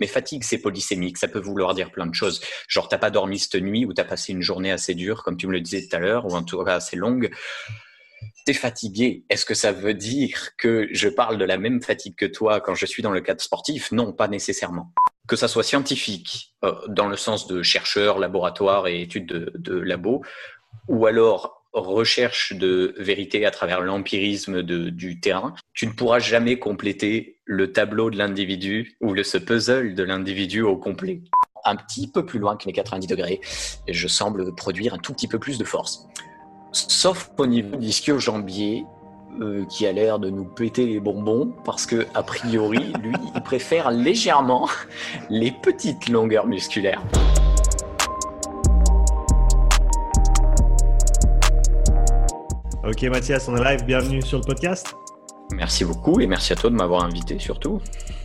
Mais fatigue, c'est polysémique, ça peut vouloir dire plein de choses. Genre, t'as pas dormi cette nuit ou t'as passé une journée assez dure, comme tu me le disais tout à l'heure, ou en tout cas assez longue. T'es fatigué. Est-ce que ça veut dire que je parle de la même fatigue que toi quand je suis dans le cadre sportif? Non, pas nécessairement. Que ça soit scientifique, euh, dans le sens de chercheur, laboratoire et études de, de labo, ou alors recherche de vérité à travers l'empirisme du terrain, tu ne pourras jamais compléter le tableau de l'individu ou le, ce puzzle de l'individu au complet. Un petit peu plus loin que les 90 degrés, et je semble produire un tout petit peu plus de force. Sauf au niveau du ischio-jambier, euh, qui a l'air de nous péter les bonbons, parce que, a priori, lui, il préfère légèrement les petites longueurs musculaires. Ok Mathias, on est live, bienvenue sur le podcast. Merci beaucoup et merci à toi de m'avoir invité surtout.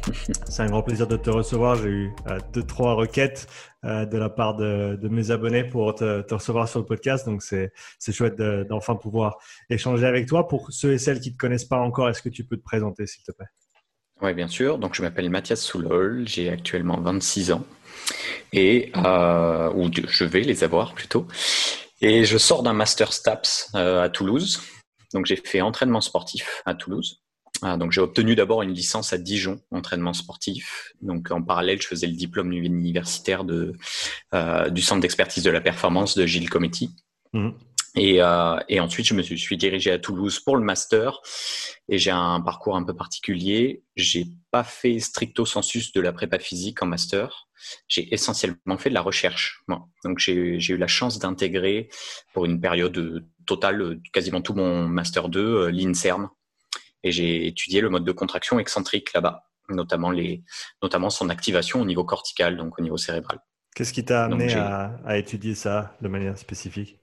C'est un grand plaisir de te recevoir. J'ai eu euh, deux, trois requêtes euh, de la part de, mes abonnés pour te, recevoir sur le podcast. Donc c'est chouette d'enfin pouvoir échanger avec toi. Pour ceux et celles qui ne te connaissent pas encore, est-ce que tu peux te présenter s'il te plaît? Oui, bien sûr. Donc je m'appelle Mathias Soulol, j'ai actuellement 26 ans et euh, ou je vais les avoir plutôt. Et je sors d'un master STAPS euh, à Toulouse. Donc j'ai fait entraînement sportif à Toulouse. Ah, donc j'ai obtenu d'abord une licence à Dijon, entraînement sportif. Donc en parallèle, je faisais le diplôme universitaire de, euh, du centre d'expertise de la performance de Gilles Cometti. Mmh. Et, euh, et, ensuite, je me suis dirigé à Toulouse pour le master. Et j'ai un parcours un peu particulier. J'ai pas fait stricto sensus de la prépa physique en master j'ai essentiellement fait de la recherche. Donc j'ai eu la chance d'intégrer pour une période euh, totale, euh, quasiment tout mon master 2, euh, l'INSERM. Et j'ai étudié le mode de contraction excentrique là-bas, notamment, les, notamment son activation au niveau cortical, donc au niveau cérébral. Qu'est-ce qui t'a amené à, étudier ça de manière spécifique?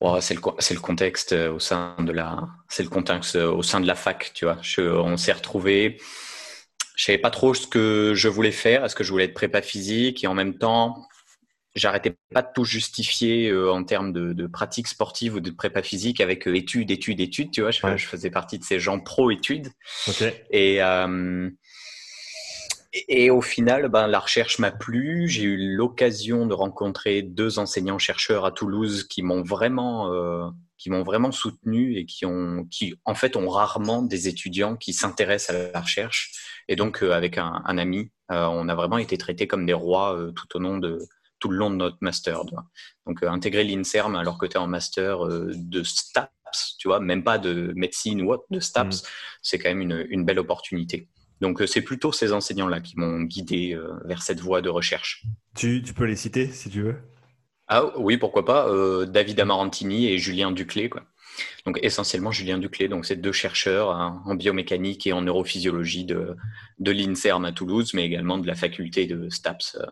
Oh, c'est le, le, contexte au sein de la, c'est le contexte au sein de la fac, tu vois. on s'est retrouvé je savais pas trop ce que je voulais faire. Est-ce que je voulais être prépa physique? Et en même temps, j'arrêtais pas de tout justifier euh, en termes de, de, pratique sportive ou de prépa physique avec euh, études, études, études. Tu vois, je, faisais partie de ces gens pro études. Et euh, et au final, ben, la recherche m'a plu. J'ai eu l'occasion de rencontrer deux enseignants chercheurs à Toulouse qui m'ont vraiment euh, qui m'ont vraiment soutenu et qui ont qui en fait ont rarement des étudiants qui s'intéressent à la recherche et donc, euh, avec un, ami, euh, on a vraiment été traités comme des rois euh, tout au long de tout le long de notre master. Donc, intégrer l'INSERM alors que tu es en master de STAPS, tu vois, même pas de médecine ou autre, de STAPS, mm. c'est quand même une, une, belle opportunité. Donc, c'est plutôt ces enseignants-là qui m'ont guidé vers cette voie de recherche. Tu, tu, peux les citer si tu veux? Ah oui, pourquoi pas. David Amarantini et Julien Duclé, quoi. Donc essentiellement Julien Duclé, donc c'est deux chercheurs hein, en biomécanique et en neurophysiologie de, de l'INSERM à Toulouse, mais également de la faculté de STAPS euh,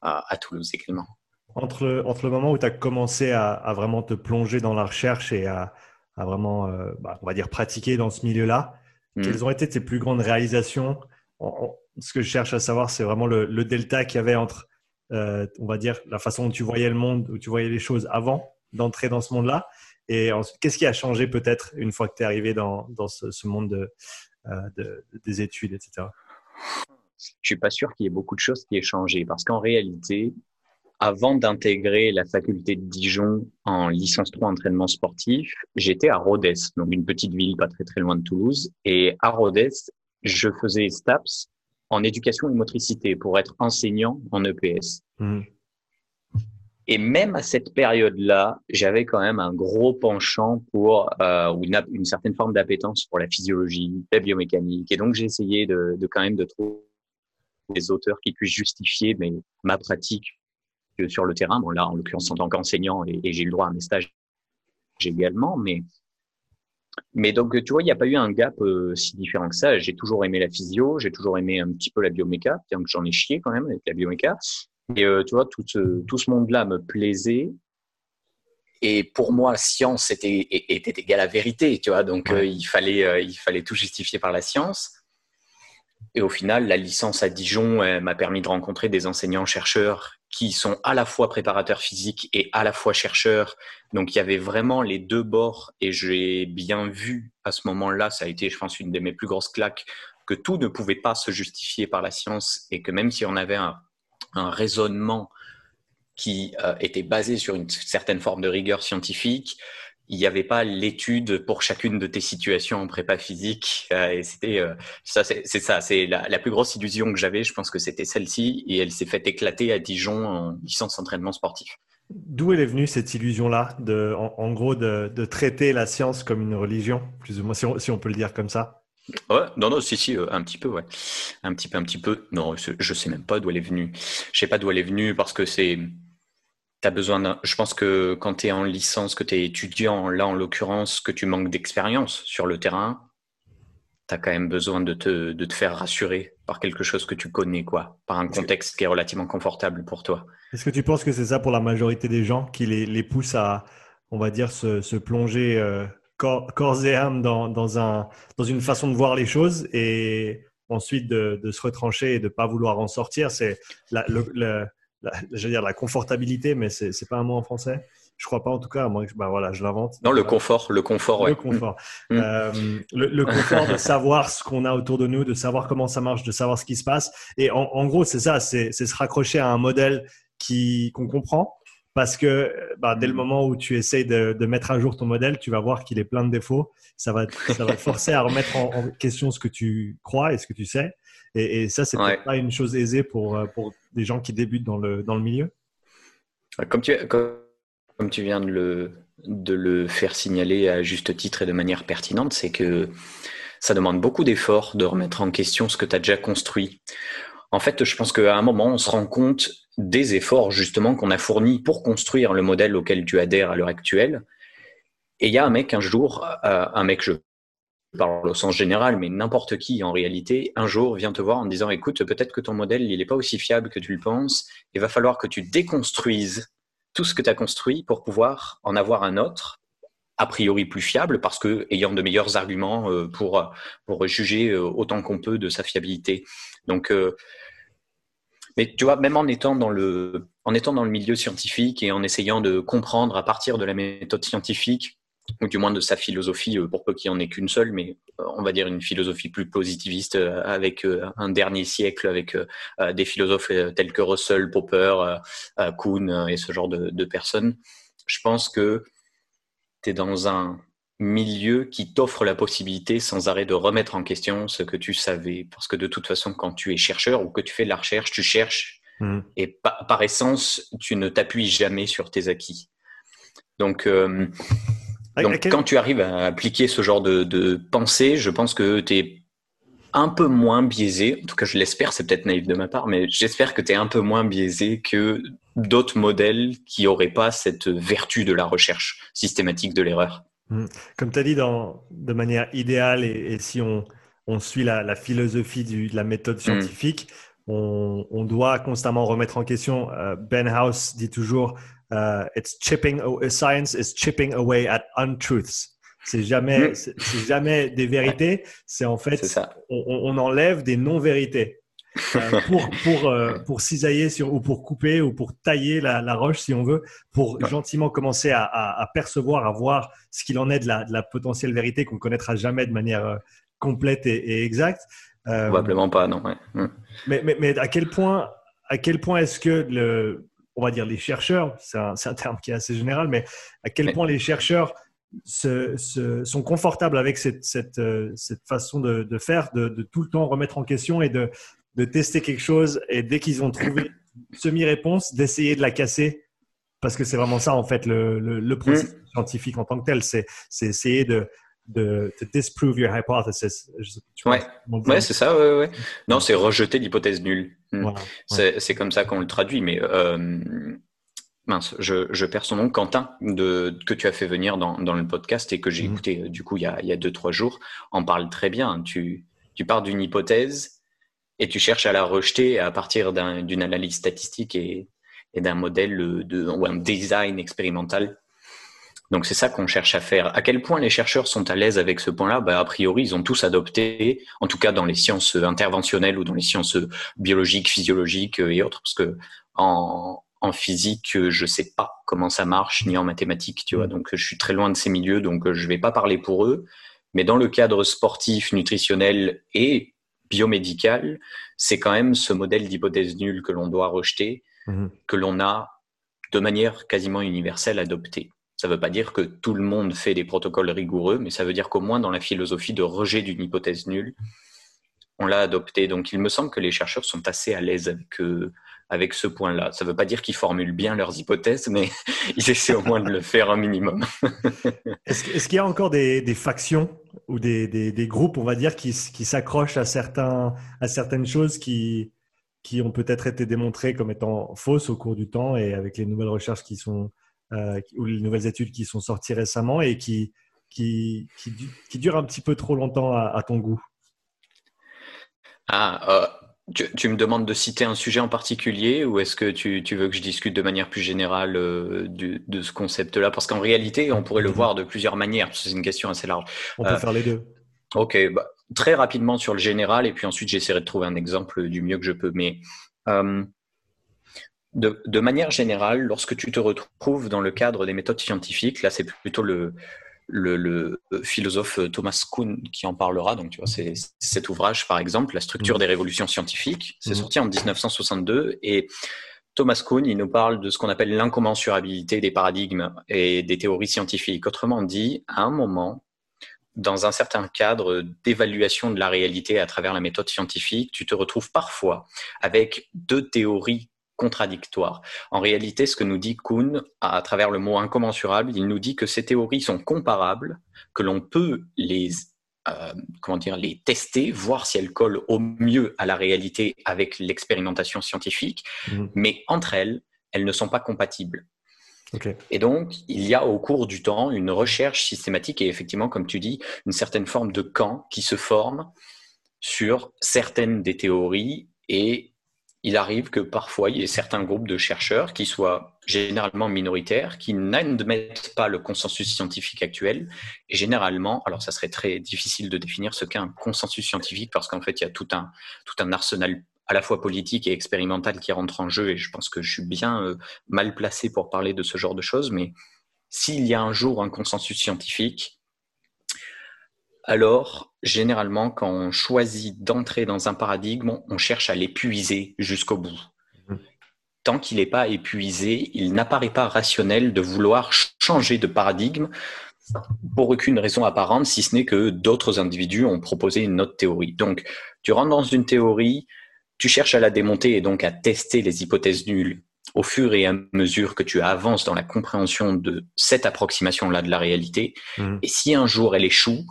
à, Toulouse également. Entre le, entre le moment où tu as commencé à, vraiment te plonger dans la recherche et à, vraiment, euh, bah, on va dire, pratiquer dans ce milieu-là, hmm. quelles ont été tes plus grandes réalisations Ce que je cherche à savoir, c'est vraiment le, delta qu'il y avait entre, euh, on va dire, la façon dont tu voyais le monde, où tu voyais les choses avant d'entrer dans ce monde-là, et qu'est-ce qui a changé peut-être une fois que tu es arrivé dans, dans ce, monde euh, des études, etc. Je suis pas sûr qu'il y ait beaucoup de choses qui aient changé parce qu'en réalité, avant d'intégrer la faculté de Dijon en licence 3 entraînement sportif, j'étais à Rodez, donc une petite ville pas très très loin de Toulouse. Et à Rodez, je faisais STAPS en éducation et motricité pour être enseignant en EPS. Mmh. Et même à cette période-là, j'avais quand même un gros penchant pour euh, une, une, certaine forme d'appétence pour la physiologie, la biomécanique. Et donc, j'ai essayé de, de, quand même de trouver des auteurs qui puissent justifier mais, ma pratique sur le terrain. Bon, là, en l'occurrence, en tant qu'enseignant, et, et j'ai le droit à mes stages également, mais mais donc, tu vois, il n'y a pas eu un gap euh, si différent que ça. J'ai toujours aimé la physio, j'ai toujours aimé un petit peu la bioméca, bien que j'en ai chié quand même avec la bioméca. Et euh, tu vois, tout ce, tout ce monde-là me plaisait. Et pour moi, science était, était égale à vérité, tu vois. Donc, euh, il, fallait, il fallait tout justifier par la science. Et au final, la licence à Dijon m'a permis de rencontrer des enseignants-chercheurs qui sont à la fois préparateurs physiques et à la fois chercheurs. Donc, il y avait vraiment les deux bords et j'ai bien vu à ce moment-là, ça a été, je pense, une de mes plus grosses claques que tout ne pouvait pas se justifier par la science et que même si on avait un, raisonnement qui euh, était basé sur une certaine forme de rigueur scientifique, il n'y avait pas l'étude pour chacune de tes situations en prépa physique. Euh, et c'était euh, ça, c'est ça, c'est la, plus grosse illusion que j'avais. Je pense que c'était celle-ci, et elle s'est fait éclater à Dijon en licence entraînement sportif. D'où elle est venue cette illusion-là, de, en, gros, de, de, traiter la science comme une religion, plus ou moins, si on, si on peut le dire comme ça? Ouais, non, non, si, si, euh, un petit peu, ouais. Un petit peu, un petit peu. Non, je sais même pas d'où elle est venue. Je sais pas d'où elle est venue parce que c'est. T'as besoin. Je pense que quand tu es en licence, que tu es étudiant, là en l'occurrence, que tu manques d'expérience sur le terrain, tu as quand même besoin de te, de te faire rassurer par quelque chose que tu connais, quoi, par un contexte qui est relativement confortable pour toi. Est-ce que tu penses que c'est ça pour la majorité des gens qui les, les pousse à, on va dire, se, se plonger euh, corps, et âme dans, dans, un, dans une façon de voir les choses et ensuite de, de se retrancher et de ne pas vouloir en sortir? C'est la, je dire la confortabilité, mais c'est n'est pas un mot en français. Je crois pas en tout cas, moi, bah voilà, je l'invente. Non, le confort, le confort, Le confort. Mm. Euh, le, confort de savoir ce qu'on a autour de nous, de savoir comment ça marche, de savoir ce qui se passe. Et en, en gros, c'est ça, c'est se raccrocher à un modèle qui qu'on comprend. Parce que bah, dès le mm. moment où tu essayes de, de, mettre à jour ton modèle, tu vas voir qu'il est plein de défauts. Ça va, ça va te forcer à remettre en, en, question ce que tu crois et ce que tu sais. Et, et ça, c'est pas une chose aisée pour, euh, pour des gens qui débutent dans le, dans le milieu. Comme tu, comme comme tu viens de le, de le faire signaler à juste titre et de manière pertinente, c'est que ça demande beaucoup d'efforts de remettre en question ce que tu as déjà construit. En fait, je pense qu'à un moment, on se rend compte des efforts justement qu'on a fournis pour construire le modèle auquel tu adhères à l'heure actuelle. Et il y a un mec un jour, euh, un mec, je parle au sens général, mais n'importe qui en réalité, un jour vient te voir en disant, écoute, peut-être que ton modèle, il n'est pas aussi fiable que tu le penses, il va falloir que tu déconstruises tout ce que tu as construit pour pouvoir en avoir un autre, a priori plus fiable, parce que ayant de meilleurs arguments euh, pour, pour juger euh, autant qu'on peut de sa fiabilité. Donc, euh, mais tu vois, même en étant dans le, en étant dans le milieu scientifique et en essayant de comprendre à partir de la méthode scientifique ou du moins de sa philosophie, euh, pour peu qu'il n'y en ait qu'une seule, mais euh, on va dire une philosophie plus positiviste euh, avec un dernier siècle, avec des philosophes tels que Russell, Popper, Kuhn et ce genre de, personnes. Je pense que tu es dans un milieu qui t'offre la possibilité sans arrêt de remettre en question ce que tu savais. Parce que de toute façon, quand tu es chercheur ou que tu fais de la recherche, tu cherches mmh. et par, essence, tu ne t'appuies jamais sur tes acquis. Donc, donc, quand tu arrives à appliquer ce genre de, pensée, je pense que tu es un peu moins biaisé. En tout cas, je l'espère, c'est peut-être naïf de ma part, mais j'espère que tu es un peu moins biaisé que d'autres modèles qui n'auraient pas cette vertu de la recherche systématique de l'erreur. Hmm. Comme tu as dit, de manière idéale, et, si on, suit la, philosophie de la méthode hmm. scientifique, on, doit constamment remettre en question. Euh, ben House dit toujours uh, it's chipping science is chipping away at untruths. C'est jamais, c'est jamais des vérités. C'est en fait, on, on, enlève des non-vérités euh, pour pour euh, pour cisailler sur ou pour couper ou pour tailler la, la roche si on veut, pour gentiment commencer à, à, à, percevoir, à voir ce qu'il en est de la, de la potentielle vérité qu'on connaîtra jamais de manière euh, complète et, et exacte. Probablement pas, non. Ouais. Hmm. Mais, mais, mais à quel point à quel point est-ce que le, on va dire les chercheurs, c'est un, terme qui est assez général, mais à quel point les chercheurs sont confortables avec cette, euh, façon de, faire, de, tout le temps remettre en question et de, tester quelque chose et dès qu'ils ont trouvé semi-réponse, d'essayer de la casser? Parce que c'est vraiment ça, en fait, le, le, processus mm. scientifique en tant que tel. C'est essayer de, de, disprove your hypothesis. ouais, ouais c'est ça. Ouais, ouais. Non, c'est rejeter l'hypothèse nulle. Hmm. c'est comme ça qu'on le traduit. Mais euh, mince, je, je, perds son nom, Quentin, de, que tu as fait venir dans, dans le podcast et que j'ai hmm. écouté euh, du coup il y, a, il y a deux trois jours, en parle très bien. Tu, tu pars d'une hypothèse et tu cherches à la rejeter à partir d'une analyse statistique et, et d'un modèle de, ou un design expérimental donc c'est ça qu'on cherche à faire. À quel point les chercheurs sont à l'aise avec ce point-là? Bah, A priori, ils ont tous adopté, en tout cas dans les sciences interventionnelles ou dans les sciences biologiques, physiologiques et autres, parce que en, en physique, je sais pas comment ça marche, ni en mathématiques, tu vois. Mm. Donc je suis très loin de ces milieux, donc je vais pas parler pour eux. Mais dans le cadre sportif, nutritionnel et biomédical, c'est quand même ce modèle d'hypothèse nulle que l'on doit rejeter, mhm. que l'on a de manière quasiment universelle adopté. Ça ne veut pas dire que tout le monde fait des protocoles rigoureux, mais ça veut dire qu'au moins dans la philosophie de rejet d'une hypothèse nulle, on l'a adopté. Donc il me semble que les chercheurs sont assez à l'aise avec, euh, avec ce point-là. Ça ne veut pas dire qu'ils formulent bien leurs hypothèses, mais ils essaient au moins de le faire un minimum. Est-ce qu'il y a encore des, factions ou des, groupes, on va dire, qui, qui s'accrochent à, à certaines choses qui, qui ont peut-être été démontrées comme étant fausses au cours du temps et avec les nouvelles recherches qui sont, euh, ou les nouvelles études qui sont sorties récemment et qui, qui, qui, durent un petit peu trop longtemps à, ton goût Ah, euh, tu, me demandes de citer un sujet en particulier ou est-ce que tu, tu, veux que je discute de manière plus générale euh, de ce concept-là? Parce qu'en réalité, on pourrait le voir de plusieurs manières. C'est une question assez large. On peut faire les deux. Ok, bah, très rapidement sur le général et puis ensuite j'essaierai de trouver un exemple du mieux que je peux. Mais de, de, manière générale, lorsque tu te retrouves dans le cadre des méthodes scientifiques, là c'est plutôt le, le, philosophe Thomas Kuhn qui en parlera. Donc, tu vois, c'est cet ouvrage, par exemple, La structure mmh. des révolutions scientifiques. C'est mmh. sorti en 1962 et Thomas Kuhn, il nous parle de ce qu'on appelle l'incommensurabilité des paradigmes et des théories scientifiques. Autrement dit, à un moment, dans un certain cadre d'évaluation de la réalité à travers la méthode scientifique, tu te retrouves parfois avec deux théories contradictoires. En réalité, ce que nous dit Kuhn à travers le mot incommensurable, il nous dit que ces théories sont comparables, que l'on peut les euh, comment dire, les tester, voir si elles collent au mieux à la réalité avec l'expérimentation scientifique, mhm. mais entre elles, elles ne sont pas compatibles. Et donc, il y a au cours du temps une recherche systématique et effectivement, comme tu dis, une certaine forme de camp qui se forme sur certaines des théories et il arrive que parfois il y ait certains groupes de chercheurs qui soient généralement minoritaires, qui n'admettent pas le consensus scientifique actuel. Et généralement, alors ça serait très difficile de définir ce qu'est un consensus scientifique parce qu'en fait il y a tout un, arsenal à la fois politique et expérimental qui rentre en jeu. Et je pense que je suis bien euh, mal placé pour parler de ce genre de choses. Mais s'il y a un jour un consensus scientifique, alors, généralement, quand on choisit d'entrer dans un paradigme, on cherche à l'épuiser jusqu'au bout. Mhm. Tant qu'il n'est pas épuisé, il n'apparaît pas rationnel de vouloir changer de paradigme pour aucune raison apparente, si ce n'est que d'autres individus ont proposé une autre théorie. Donc, tu rentres dans une théorie, tu cherches à la démonter et donc à tester les hypothèses nulles au fur et à mesure que tu avances dans la compréhension de cette approximation-là de la réalité. Mhm. Et si un jour elle échoue,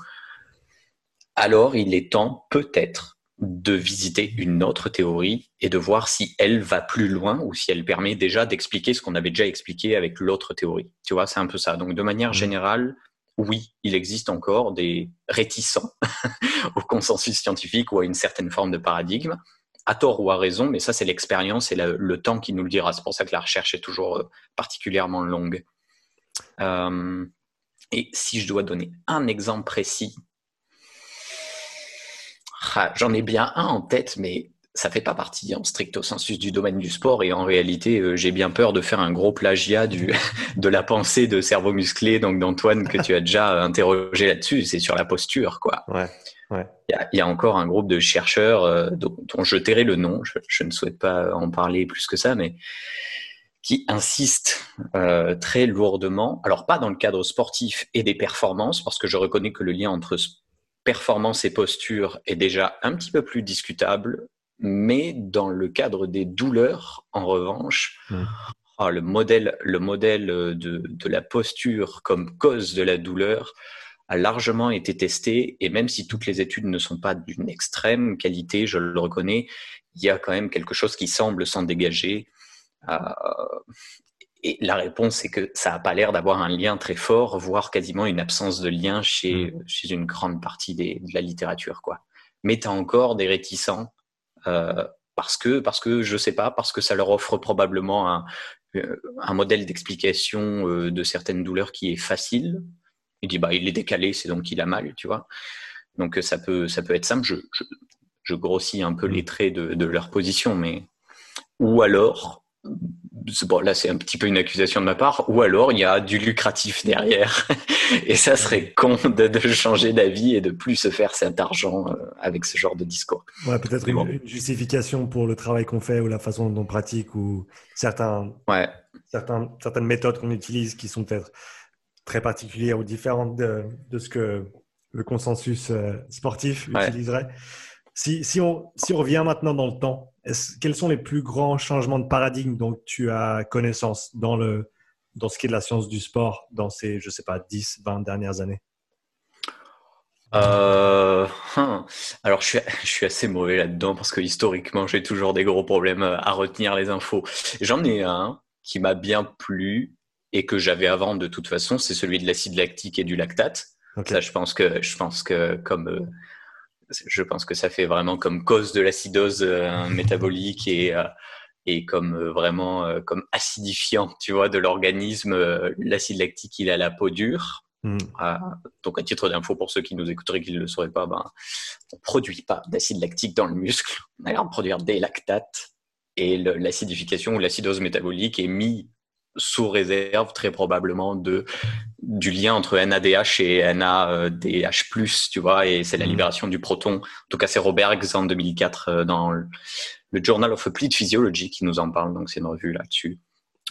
alors il est temps peut-être de visiter une autre théorie et de voir si elle va plus loin ou si elle permet déjà d'expliquer ce qu'on avait déjà expliqué avec l'autre théorie. Tu vois, c'est un peu ça. Donc de manière mmh. générale, oui, il existe encore des réticents au consensus scientifique ou à une certaine forme de paradigme, à tort ou à raison, mais ça c'est l'expérience et le, temps qui nous le dira. C'est pour ça que la recherche est toujours euh, particulièrement longue. Euh, et si je dois donner un exemple précis ah, j'en ai bien un en tête, mais ça fait pas partie en stricto sensus du domaine du sport. Et en réalité euh, j'ai bien peur de faire un gros plagiat du, de la pensée de cerveau musclé donc d'Antoine que tu as déjà interrogé là-dessus. C'est sur la posture quoi. Ouais, ouais. Il, y a, encore un groupe de chercheurs euh, dont, je tairai le nom. Je, ne souhaite pas en parler plus que ça mais qui insistent euh, très lourdement. Alors pas dans le cadre sportif et des performances parce que je reconnais que le lien entre performance et posture est déjà un petit peu plus discutable, mais dans le cadre des douleurs, en revanche, mmh. ah, le modèle, le modèle de, de, la posture comme cause de la douleur a largement été testé, et même si toutes les études ne sont pas d'une extrême qualité, je le reconnais, il y a quand même quelque chose qui semble s'en dégager. Euh, et la réponse, c'est que ça n'a pas l'air d'avoir un lien très fort, voire quasiment une absence de lien chez, mm. chez une grande partie des, de la littérature. Quoi. Mais tu as encore des réticents euh, parce, que, parce que, je sais pas, parce que ça leur offre probablement un, euh, un modèle d'explication euh, de certaines douleurs qui est facile. Il dit, bah, il est décalé, c'est donc qu'il a mal, tu vois. Donc ça peut, ça peut être simple. Je, je, je grossis un peu mm. les traits de, de leur position, mais ou alors bon, là c'est un petit peu une accusation de ma part, ou alors il y a du lucratif derrière. et ça serait con de, de changer d'avis et de plus se faire cet argent euh, avec ce genre de discours. Ouais, peut-être une, justification pour le travail qu'on fait ou la façon dont on pratique ou certains, ouais. certains, certaines méthodes qu'on utilise qui sont peut-être très particulières ou différentes de, de ce que le consensus euh, sportif utiliserait. Si, si, on, si on revient maintenant dans le temps, quels sont les plus grands changements de paradigme dont tu as connaissance dans, le, dans ce qui est de la science du sport dans ces, je sais pas, 10, 20 dernières années? Euh, hein. alors je suis, je suis assez mauvais là-dedans parce que historiquement j'ai toujours des gros problèmes à retenir les infos. J'en ai un qui m'a bien plu et que j'avais avant de toute façon, c'est celui de l'acide lactique et du lactate. Ça, je pense que je pense que comme euh, je pense que ça fait vraiment comme cause de l'acidose euh, métabolique et euh, et comme euh, vraiment comme acidifiant, tu vois, de l'organisme. L'acide lactique, il a la peau dure. Hmm. donc, à titre d'info, pour ceux qui nous écouteraient qui ne le sauraient pas, ben, on ne produit pas d'acide lactique dans le muscle. On a l'air de produire des lactates. Et l'acidification ou l'acidose métabolique est mis sous réserve très probablement de du lien entre NADH et NADH+, tu vois, et c'est la mhm. libération du proton. En tout cas, c'est Robert en 2004 euh, dans le Journal of Applied Physiology qui nous en parle, donc c'est une revue là-dessus.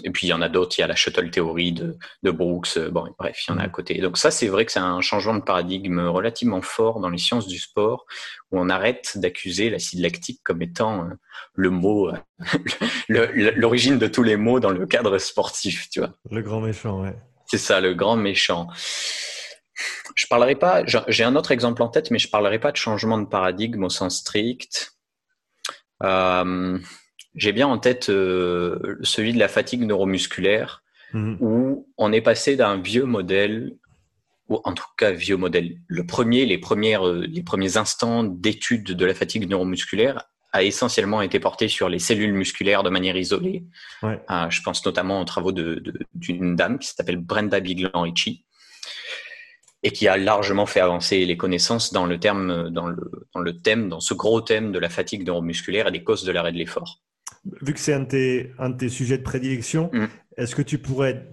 Et puis il y en a d'autres, il y a la shuttle théorie de, de, Brooks, euh, bon bref, il y en a à mm. côté. Donc ça c'est vrai que c'est un changement de paradigme relativement fort dans les sciences du sport, où on arrête d'accuser l'acide lactique comme étant euh, le mot, l'origine de tous les mots dans le cadre sportif, tu vois. Le grand méchant, ouais. C'est ça, le grand méchant. Je parlerai pas, j'ai un autre exemple en tête, mais je parlerai pas de changement de paradigme au sens strict. Euh, j'ai bien en tête euh, celui de la fatigue neuromusculaire, mhm. où on est passé d'un vieux modèle, ou en tout cas vieux modèle, le premier, les, premières, euh, les premiers instants d'étude de la fatigue neuromusculaire a essentiellement été porté sur les cellules musculaires de manière isolée. Euh, je pense notamment aux travaux d'une de, dame qui s'appelle Brenda Biglan-Ricci et qui a largement fait avancer les connaissances dans le, terme, dans, le, dans le thème, dans ce gros thème de la fatigue neuromusculaire et des causes de l'arrêt de l'effort vu que c'est un, un, de tes sujets de prédilection, mm. est-ce que tu pourrais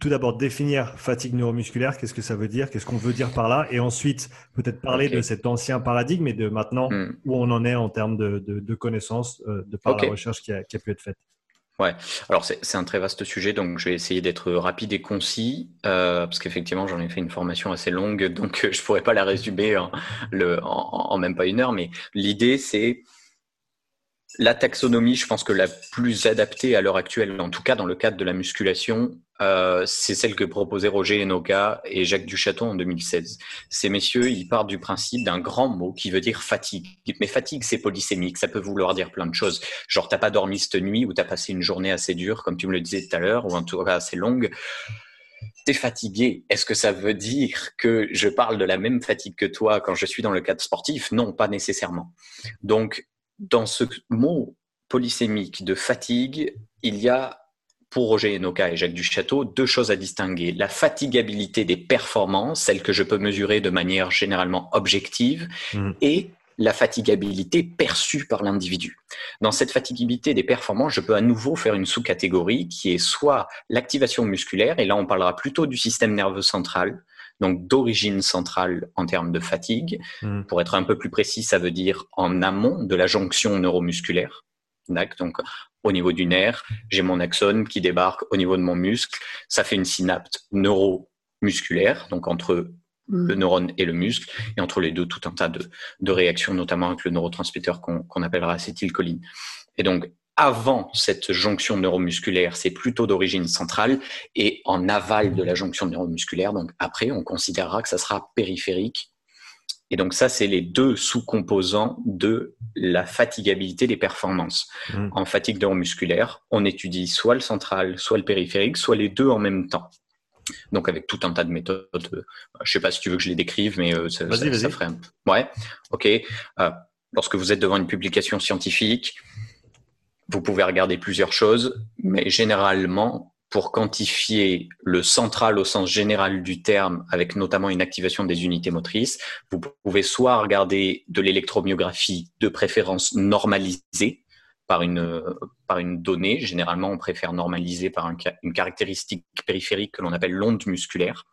tout d'abord définir fatigue neuromusculaire Qu'est-ce que ça veut dire Qu'est-ce qu'on veut dire par là Et ensuite, peut-être parler de cet ancien paradigme et de maintenant mm. où on en est en termes de, de, connaissances euh, de par la recherche qui a, qui a, pu être faite. Ouais, alors c'est un très vaste sujet, donc je vais essayer d'être rapide et concis, euh, parce qu'effectivement j'en ai fait une formation assez longue, donc je pourrais pas la résumer le, en, en même pas une heure, mais l'idée c'est la taxonomie, je pense que la plus adaptée à l'heure actuelle, en tout cas dans le cadre de la musculation, euh, c'est celle que proposaient Roger Enoka et Jacques Duchaton en 2016. Ces messieurs, ils partent du principe d'un grand mot qui veut dire fatigue. Mais fatigue, c'est polysémique, ça peut vouloir dire plein de choses. Genre, t'as pas dormi cette nuit ou t'as passé une journée assez dure, comme tu me le disais tout à l'heure, ou tout cas assez longue. T'es fatigué. Est-ce que ça veut dire que je parle de la même fatigue que toi quand je suis dans le cadre sportif? Non, pas nécessairement. Donc, dans ce mot polysémique de fatigue, il y a pour Roger Enoka et Jacques Duchâteau, deux choses à distinguer. La fatigabilité des performances, celle que je peux mesurer de manière généralement objective, mm. et la fatigabilité perçue par l'individu. Dans cette fatigabilité des performances, je peux à nouveau faire une sous-catégorie qui est soit l'activation musculaire, et là on parlera plutôt du système nerveux central, donc d'origine centrale en termes de fatigue. Hmm. Pour être un peu plus précis, ça veut dire en amont de la jonction neuromusculaire. Donc, au niveau du nerf, j'ai mon axone qui débarque au niveau de mon muscle. Ça fait une synapse neuromusculaire, donc entre le neurone et le muscle, et entre les deux, tout un tas de, de réactions, notamment avec le neurotransmetteur qu'on appellera acétylcholine. Et donc, avant cette jonction neuromusculaire, c'est plutôt d'origine centrale, et en aval de la jonction neuromusculaire, donc après, on considérera que ça sera périphérique. Et donc ça, c'est les deux sous-composants de la fatigabilité des performances. Mmh. En fatigue neuromusculaire, on étudie soit le central, soit le périphérique, soit les deux en même temps. Donc avec tout un tas de méthodes. Euh, je sais pas si tu veux que je les décrive, mais euh, ça, ça, ferait un... Ouais, ok. Euh, lorsque vous êtes devant une publication scientifique, vous pouvez regarder plusieurs choses, mais généralement, pour quantifier le central au sens général du terme, avec notamment une activation des unités motrices, vous pouvez soit regarder de l'électromyographie de préférence normalisée, par une, par une donnée. Généralement, on préfère normaliser par une caractéristique périphérique que l'on appelle l'onde musculaire,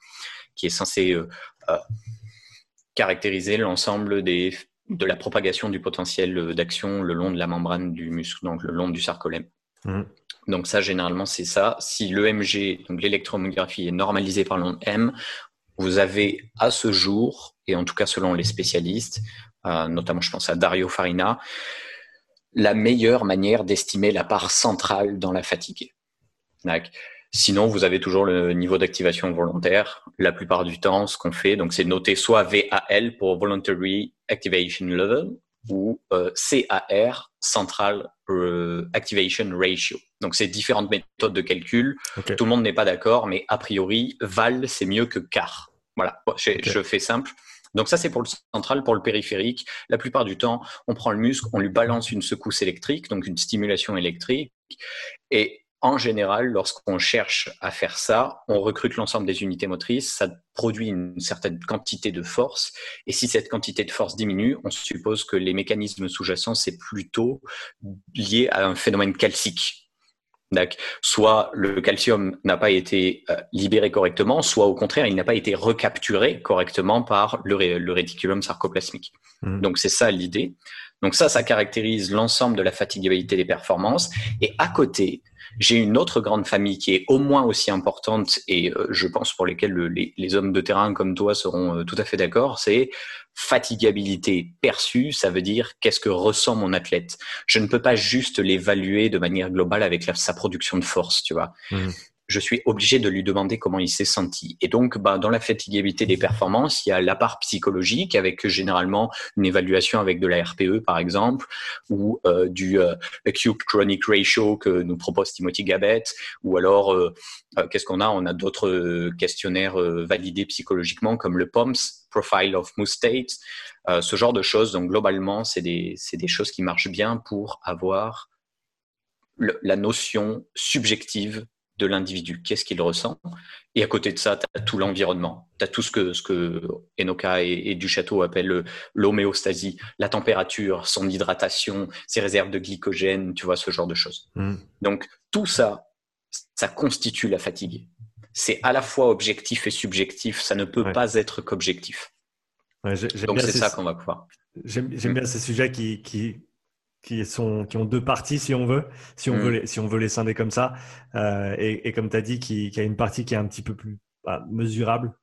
qui est censée euh, euh, caractériser l'ensemble des de la propagation du potentiel d'action le long de la membrane du muscle, donc le long du sarcolème. Mmh. Donc ça, généralement, c'est ça. Si l'EMG, donc l'électromyographie, est normalisée par l'onde M, vous avez à ce jour, et en tout cas selon les spécialistes, euh, notamment je pense à Dario Farina, la meilleure manière d'estimer la part centrale dans la fatigue. Sinon, vous avez toujours le niveau d'activation volontaire. La plupart du temps, ce qu'on fait, donc c'est noter soit VAL pour Voluntary Activation Level ou euh, CAR, Central euh, Activation Ratio. Donc, c'est différentes méthodes de calcul. Tout le monde n'est pas d'accord, mais a priori, VAL, c'est mieux que CAR. Voilà, je, fais simple. Donc ça, c'est pour le central, pour le périphérique. La plupart du temps, on prend le muscle, on lui balance une secousse électrique, donc une stimulation électrique, et en général, lorsqu'on cherche à faire ça, on recrute l'ensemble des unités motrices, ça produit une certaine quantité de force, et si cette quantité de force diminue, on suppose que les mécanismes sous-jacents, c'est plutôt lié à un phénomène calcique. Soit le calcium n'a pas été euh, libéré correctement, soit au contraire, il n'a pas été recapturé correctement par le, réticulum sarcoplasmique. Mmh. Donc c'est ça l'idée. Donc ça, ça caractérise l'ensemble de la fatigabilité des performances. Et à côté, j'ai une autre grande famille qui est au moins aussi importante et euh, je pense pour lesquelles les, hommes de terrain comme toi seront euh, tout à fait d'accord, c'est fatigabilité perçue, ça veut dire qu'est-ce que ressent mon athlète. Je ne peux pas juste l'évaluer de manière globale avec sa production de force, tu vois. Mmh je suis obligé de lui demander comment il s'est senti. Et donc, bah, dans la fatigabilité des performances, il y a la part psychologique avec généralement une évaluation avec de la RPE, par exemple, ou euh, du euh, Acute Chronic Ratio que nous propose Timothy Gabet, ou alors, euh, qu'est-ce qu'on a? On a d'autres questionnaires validés psychologiquement, comme le POMS, Profile of Mood State, ce genre de choses. Donc, globalement, c'est des, des choses qui marchent bien pour avoir la notion subjective de l'individu, qu'est-ce qu'il ressent. Et à côté de ça, tu as tout l'environnement. Tu as tout ce que, ce que Enoka et, du château appellent l'homéostasie, la température, son hydratation, ses réserves de glycogène, tu vois, ce genre de choses. Mm. Donc, tout ça, ça constitue la fatigue. C'est à la fois objectif et subjectif. Ça ne peut pas être qu'objectif. Donc, c'est ça qu'on va pouvoir. J'aime bien ces sujets qui, qui qui, sont, qui ont deux parties, si on veut, si on, veut, mm. les, si on veut les scinder comme ça. Euh, et, et, comme tu as dit, qui, qui, a une partie qui est un petit peu plus bah, mesurable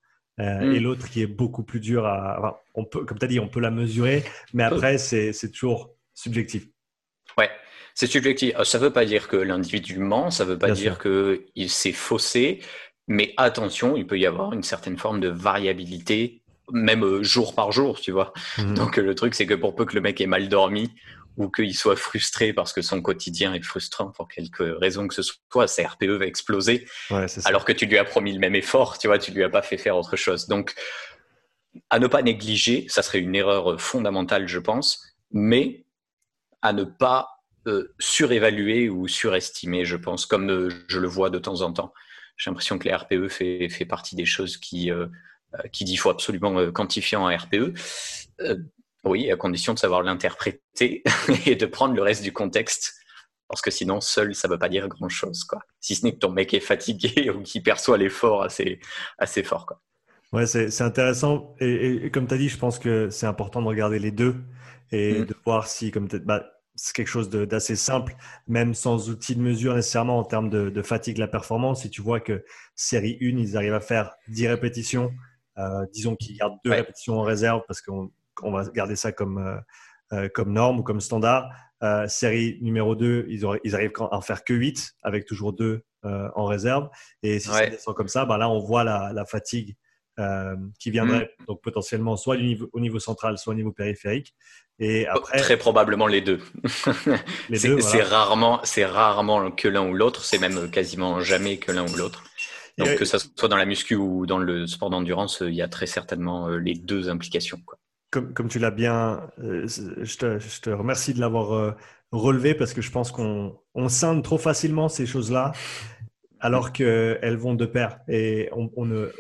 euh, mm. et l'autre qui est beaucoup plus dure à. on peut, comme tu as dit, on peut la mesurer, mais après, c'est toujours subjectif. Ouais, c'est subjectif. Euh, ça ne veut pas dire que l'individu ment, ça ne veut pas dire qu'il s'est faussé, mais attention, il peut y avoir une certaine forme de variabilité même jour par jour, tu vois. Mm. Donc le truc, c'est que pour peu que le mec ait mal dormi ou qu'il soit frustré parce que son quotidien est frustrant pour quelque raison que ce soit, sa RPE va exploser, alors que tu lui as promis le même effort, tu vois, tu lui as pas fait faire autre chose. Donc, à ne pas négliger, ça serait une erreur fondamentale, je pense, mais à ne pas euh, surévaluer ou surestimer, je pense, comme euh, je le vois de temps en temps. J'ai l'impression que la RPE fait, fait, partie des choses qui, euh, qui dit qu'il faut absolument quantifier en RPE. Oui, à condition de savoir l'interpréter et de prendre le reste du contexte. Parce que sinon, seul, ça ne veut pas dire grand-chose. quoi. Si ce n'est que ton mec est fatigué ou qu'il perçoit l'effort assez, assez fort. Quoi. Ouais, c'est intéressant. Et, comme tu as dit, je pense que c'est important de regarder les deux et mm. de voir si, comme bah, c'est quelque chose d'assez simple, même sans outil de mesure nécessairement en termes de, fatigue de la performance. Si tu vois que série 1, ils arrivent à faire 10 répétitions, euh, disons qu'ils gardent deux répétitions en réserve parce qu'on on va garder ça comme, euh, euh, comme norme ou comme standard. Euh, série numéro 2, ils, ils arrivent à en faire que 8 avec toujours 2 en réserve. Et si ça descend comme ça, ben là, on voit la, fatigue qui viendrait mm. donc potentiellement soit au niveau, au niveau, central, soit au niveau périphérique. Et après, très probablement les deux. c'est rarement, c'est rarement que l'un ou l'autre. C'est même quasiment jamais que l'un ou l'autre. Donc que ça soit dans la muscu ou dans le sport d'endurance, il y a très certainement les deux implications. Quoi comme, comme tu l'as bien, euh, je, te, je, te, remercie de l'avoir euh, relevé parce que je pense qu'on on scinde trop facilement ces choses-là alors qu'elles vont de pair et on, on ne,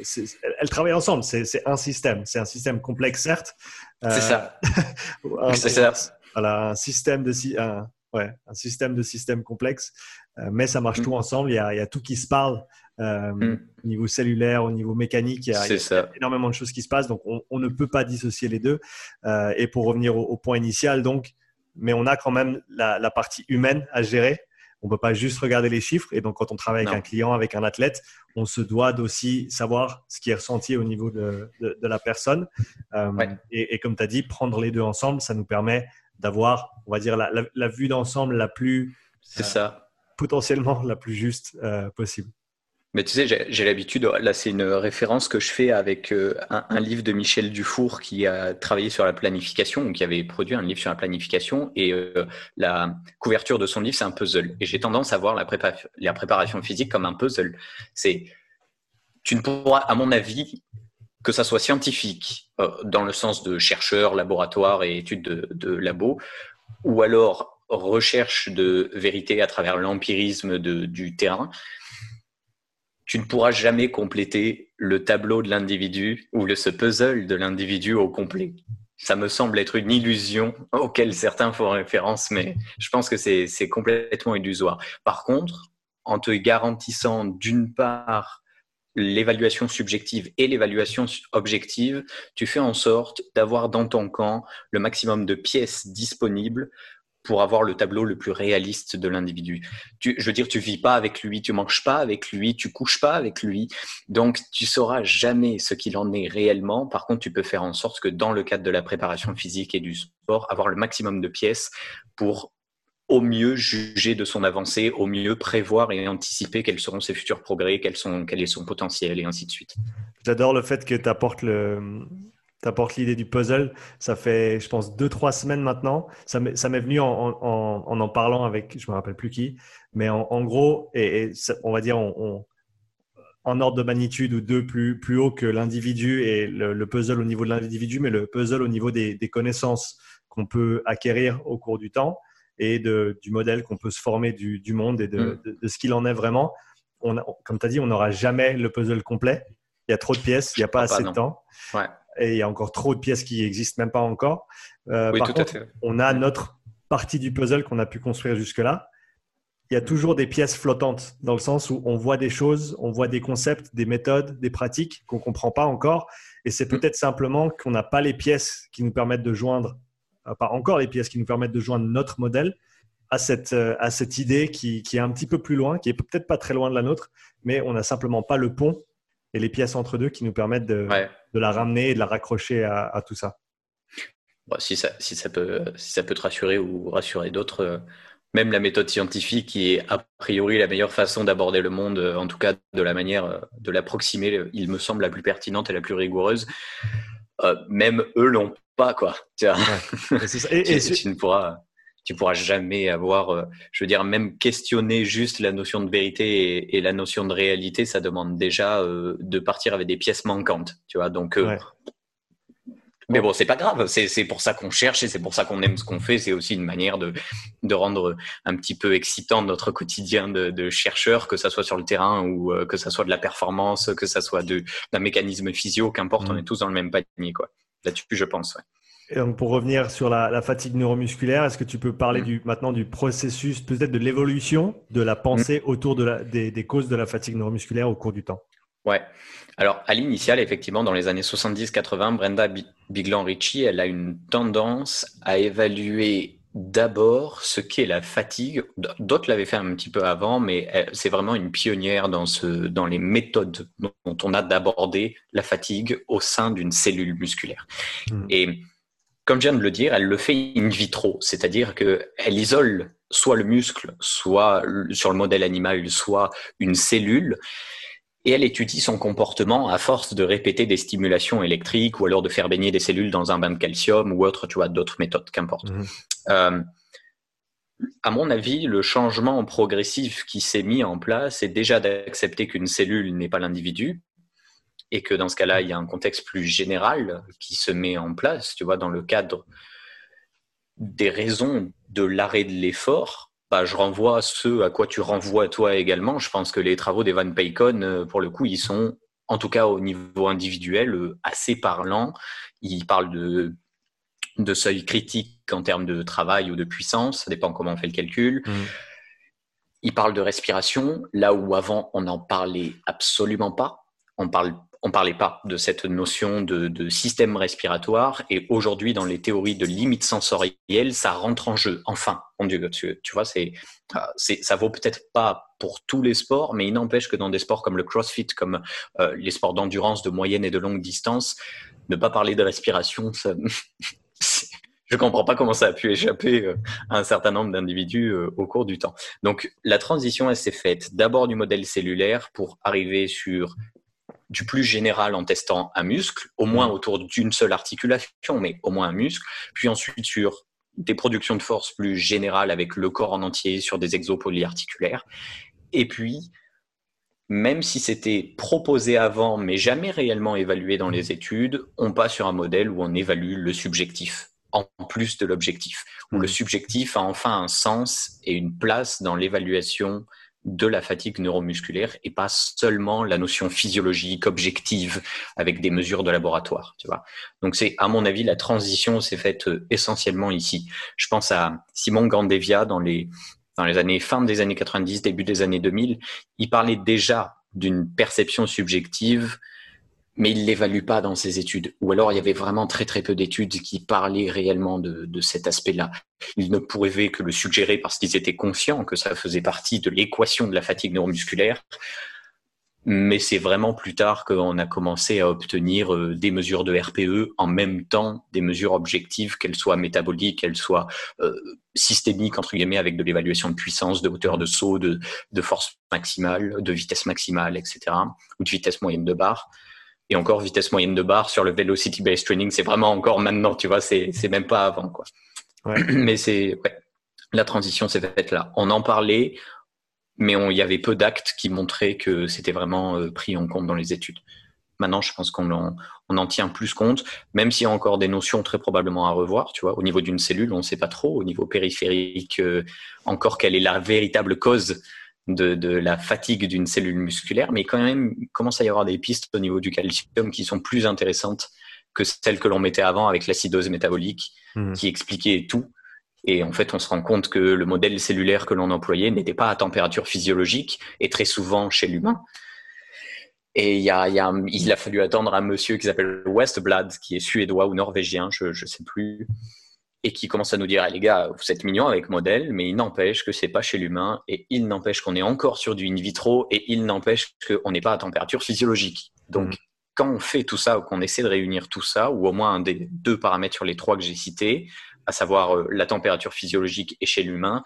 elles travaillent ensemble. C'est un système, c'est un système complexe certes. c'est ça. c'est ça. Voilà, un système de un, ouais, un système de systèmes complexes, mais ça marche mm. tout ensemble. Il y, a, il y, a, tout qui se parle mm. au niveau cellulaire, au niveau mécanique. Il y, a, énormément de choses qui se passent, donc on, ne peut pas dissocier les deux. et pour revenir au, point initial, donc, mais on a quand même la, la partie humaine à gérer on peut pas juste regarder les chiffres. Et donc, quand on travaille avec un client, avec un athlète, on se doit d'aussi savoir ce qui est ressenti au niveau de, la personne. Euh, et, comme tu as dit, prendre les deux ensemble, ça nous permet d'avoir, on va dire, la, vue d'ensemble la plus. C'est ça. Potentiellement la plus juste euh, possible. Mais tu sais, j'ai l'habitude, là c'est une référence que je fais avec euh, un, livre de Michel Dufour qui a travaillé sur la planification, ou qui avait produit un livre sur la planification, et euh, la couverture de son livre c'est un puzzle. Et j'ai tendance à voir la, préparation physique comme un puzzle. C'est, tu ne pourras, à mon avis, que ça soit scientifique, euh, dans le sens de chercheur, laboratoire et études de, de labo, ou alors recherche de vérité à travers l'empirisme du terrain, tu ne pourras jamais compléter le tableau de l'individu ou le, ce puzzle de l'individu au complet. Ça me semble être une illusion auquel certains font référence, mais je pense que c'est complètement illusoire. Par contre, en te garantissant d'une part l'évaluation subjective et l'évaluation objective, tu fais en sorte d'avoir dans ton camp le maximum de pièces disponibles pour avoir le tableau le plus réaliste de l'individu. je veux dire, tu vis pas avec lui, tu manges pas avec lui, tu couches pas avec lui, donc tu sauras jamais ce qu'il en est réellement. Par contre, tu peux faire en sorte que dans le cadre de la préparation physique et du sport, avoir le maximum de pièces pour au mieux juger de son avancée, au mieux prévoir et anticiper quels seront ses futurs progrès, quels sont, quel est son potentiel et ainsi de suite. J'adore le fait que tu apportes le, t'apportes l'idée du puzzle. Ça fait, je pense, deux, trois semaines maintenant. Ça m'est venu en en, en parlant avec, je me rappelle plus qui, mais en, gros, et, on va dire en ordre de magnitude ou deux plus, plus haut que l'individu et le, puzzle au niveau de l'individu, mais le puzzle au niveau des, connaissances qu'on peut acquérir au cours du temps et de, du modèle qu'on peut se former du, du monde et de, mm. de, ce qu'il en est vraiment. On comme tu as dit, on n'aura jamais le puzzle complet. Il y a trop de pièces, il n'y a pas assez de temps. Ouais et il y a encore trop de pièces qui n'existent même pas encore. Euh, par contre, on a notre partie du puzzle qu'on a pu construire jusque-là. Il y a toujours des pièces flottantes dans le sens où on voit des choses, on voit des concepts, des méthodes, des pratiques qu'on ne comprend pas encore. Et c'est mm. peut-être simplement qu'on n'a pas les pièces qui nous permettent de joindre, euh, pas encore les pièces qui nous permettent de joindre notre modèle à cette, euh, à cette idée qui, qui est un petit peu plus loin, qui est peut-être pas très loin de la nôtre, mais on n'a simplement pas le pont et les pièces entre deux qui nous permettent de, de la ramener et de la raccrocher à, tout ça. si, ça, si, ça peut, si ça peut te rassurer ou rassurer d'autres, euh, même la méthode scientifique qui est a priori la meilleure façon d'aborder le monde, euh, en tout cas de la manière euh, de l'approximer, il me semble la plus pertinente et la plus rigoureuse, même eux l'ont pas, quoi. Tu, et, tu ne pourras tu pourras jamais avoir, euh, je veux dire, même questionner juste la notion de vérité et, la notion de réalité, ça demande déjà euh, de partir avec des pièces manquantes, tu vois. Donc, euh, mais bon, c'est pas grave. C'est pour ça qu'on cherche et c'est pour ça qu'on aime ce qu'on fait. C'est aussi une manière de, de rendre un petit peu excitant notre quotidien de, de chercheur, que ça soit sur le terrain ou que ça soit de la performance, que ça soit d'un mécanisme physio, qu'importe, on mmh. est tous dans le même panier, quoi. Là-dessus, je pense. Ouais pour revenir sur la, fatigue neuromusculaire, est-ce que tu peux parler du, maintenant du processus, peut-être de l'évolution de la pensée autour de la, des, causes de la fatigue neuromusculaire au cours du temps? Ouais. Alors, à l'initial, effectivement, dans les années 70-80, Brenda Biglan-Ritchie, elle a une tendance à évaluer d'abord ce qu'est la fatigue. D'autres l'avaient fait un petit peu avant, mais c'est vraiment une pionnière dans, ce, dans les méthodes dont on a d'aborder la fatigue au sein d'une cellule musculaire. Mm. Et comme je viens de le dire, elle le fait in vitro, c'est-à-dire qu'elle isole soit le muscle, soit sur le modèle animal, soit une cellule, et elle étudie son comportement à force de répéter des stimulations électriques ou alors de faire baigner des cellules dans un bain de calcium ou autre, tu vois, d'autres méthodes, qu'importe. Mmh. Euh, à mon avis, le changement progressif qui s'est mis en place est déjà d'accepter qu'une cellule n'est pas l'individu, et que dans ce cas-là, il y a un contexte plus général qui se met en place, tu vois, dans le cadre des raisons de l'arrêt de l'effort, bah, je renvoie à ce à quoi tu renvoies toi également. Je pense que les travaux d'Evan Paycon, euh, pour le coup, ils sont, en tout cas au niveau individuel, euh, assez parlants. Ils parlent de, de seuil critique en termes de travail ou de puissance, ça dépend comment on fait le calcul. Mmh. Il parle de respiration, là où avant on n'en parlait absolument pas. On parle on parlait pas de cette notion de, système respiratoire et aujourd'hui dans les théories de limites sensorielles ça rentre en jeu enfin mon dieu tu, vois c'est ça vaut peut-être pas pour tous les sports mais il n'empêche que dans des sports comme le CrossFit comme euh, les sports d'endurance de moyenne et de longue distance ne pas parler de respiration ça je comprends pas comment ça a pu échapper euh, à un certain nombre d'individus euh, au cours du temps. Donc la transition, elle s'est faite d'abord du modèle cellulaire pour arriver sur du plus général en testant un muscle, au moins mm. autour d'une seule articulation, mais au moins un muscle, puis ensuite sur des productions de force plus générales avec le corps en entier sur des exos polyarticulaires. Et puis, même si c'était proposé avant, mais jamais réellement évalué dans les études, on passe sur un modèle où on évalue le subjectif en plus de l'objectif, où le mm. subjectif a enfin un sens et une place dans l'évaluation de la fatigue neuromusculaire et pas seulement la notion physiologique objective avec des mesures de laboratoire, tu vois. Donc c'est à mon avis la transition s'est faite euh, essentiellement ici. Je pense à Simon Gandevia dans les dans les années fin des années 90, début des années 2000, il parlait déjà d'une perception subjective mais il l'évalue pas dans ses études. Ou alors il y avait vraiment très très peu d'études qui parlaient réellement de, de cet aspect-là. Ils ne pouvaient que le suggérer parce qu'ils étaient conscients que ça faisait partie de l'équation de la fatigue neuromusculaire. Mais c'est vraiment plus tard qu'on a commencé à obtenir euh, des mesures de RPE en même temps des mesures objectives, qu'elles soient métaboliques, qu'elles soient euh, systémiques, entre guillemets, avec de l'évaluation de puissance, de hauteur de saut, de, de force maximale, de vitesse maximale, etc., ou de vitesse moyenne de barre et encore vitesse moyenne de barre sur le velocity based training, c'est vraiment encore maintenant, tu vois, c'est c'est même pas avant quoi. Ouais. Mais c'est ouais, la transition s'est faite là. On en parlait, mais il y avait peu d'actes qui montraient que c'était vraiment euh, pris en compte dans les études. Maintenant, je pense qu'on en, on en tient plus compte, même s'il y a encore des notions très probablement à revoir. Tu vois, au niveau d'une cellule, on ne sait pas trop. Au niveau périphérique, euh, encore quelle est la véritable cause de, la fatigue d'une cellule musculaire, mais quand même, il commence à y avoir des pistes au niveau du calcium qui sont plus intéressantes que celles que l'on mettait avant avec l'acidose métabolique, mmh. qui expliquait tout. Et en fait, on se rend compte que le modèle cellulaire que l'on employait n'était pas à température physiologique et très souvent chez l'humain. Et il, y a, il a fallu attendre un monsieur qui s'appelle Westblad, qui est suédois ou norvégien, je ne sais plus, et qui commence à nous dire, ah, les gars, vous êtes mignons avec modèle, mais il n'empêche que c'est pas chez l'humain, et il n'empêche qu'on est encore sur du in vitro, et il n'empêche qu'on n'est pas à température physiologique. Donc, mm. quand on fait tout ça, ou qu'on essaie de réunir tout ça, ou au moins un des deux paramètres sur les trois que j'ai cités, à savoir euh, la température physiologique et chez l'humain,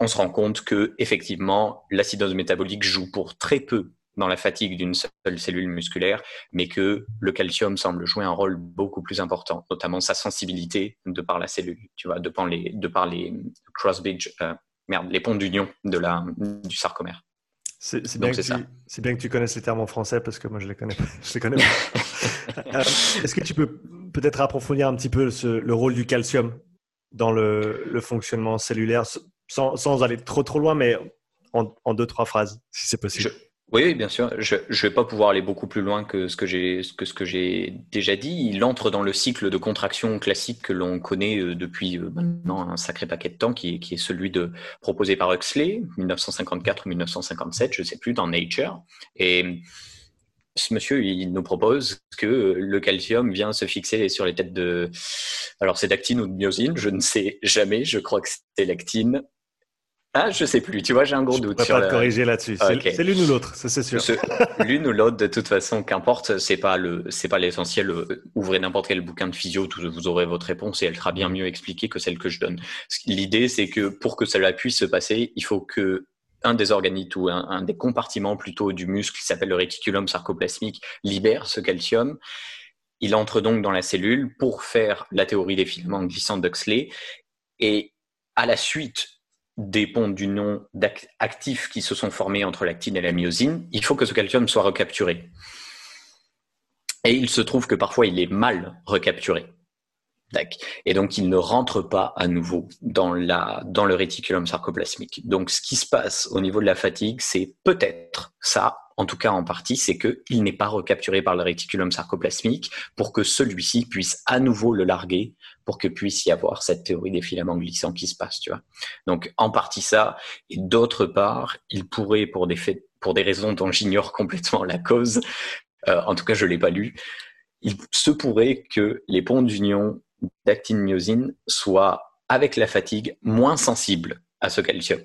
on se rend compte que effectivement l'acidose métabolique joue pour très peu dans la fatigue d'une seule cellule musculaire, mais que le calcium semble jouer un rôle beaucoup plus important, notamment sa sensibilité de par la cellule, tu vois, de par les, de par les cross euh, merde, les ponts d'union de la, du sarcomère. C'est bien, bien, que tu connaisses les termes en français parce que moi je les connais, je les connais pas. Euh, est-ce que tu peux peut-être approfondir un petit peu le rôle du calcium dans le, le fonctionnement cellulaire sans, sans, aller trop trop loin, mais en, en deux trois phrases, si c'est possible? Oui, bien sûr. Je ne vais pas pouvoir aller beaucoup plus loin que ce que j'ai déjà dit. Il entre dans le cycle de contraction classique que l'on connaît euh, depuis euh, maintenant un sacré paquet de temps, qui est, celui de proposé par Huxley, 1954 ou 1957, je ne sais plus, dans Nature. Et ce monsieur, il nous propose que le calcium vient se fixer sur les têtes de. Alors, c'est d'actine ou de myosine, je ne sais jamais. Je crois que c'est l'actine. Ah, je sais plus. Tu vois, j'ai un gros doute. Je peux pas te corriger là-dessus. C'est l'une ou l'autre, ça c'est sûr. l'une ou l'autre, de toute façon, qu'importe. C'est pas le, c'est pas l'essentiel. Ouvrez n'importe quel bouquin de physio, vous aurez votre réponse et elle sera bien mieux expliquée que celle que je donne. L'idée, c'est que pour que cela puisse se passer, il faut que un des organites ou un, des compartiments plutôt du muscle qui s'appelle le réticulum sarcoplasmique libère ce calcium. Il entre donc dans la cellule pour faire la théorie des filaments glissants d'Huxley et à la suite ponts du nom actifs qui se sont formés entre l'actine et la myosine, il faut que ce calcium soit recapturé. Et il se trouve que parfois il est mal recapturé. Et donc il ne rentre pas à nouveau dans le réticulum sarcoplasmique. Donc ce qui se passe au niveau de la fatigue, c'est peut-être ça, en tout cas en partie, c'est qu'il n'est pas recapturé par le réticulum sarcoplasmique pour que celui-ci puisse à nouveau le larguer pour que puisse y avoir cette théorie des filaments glissants qui se passe, tu vois. Donc en partie ça, et d'autre part, il pourrait pour des faits, pour des raisons dont j'ignore complètement la cause, euh, en tout cas je l'ai pas lu, il se pourrait que les ponts d'union d'actine-myosine soient avec la fatigue moins sensibles à ce calcium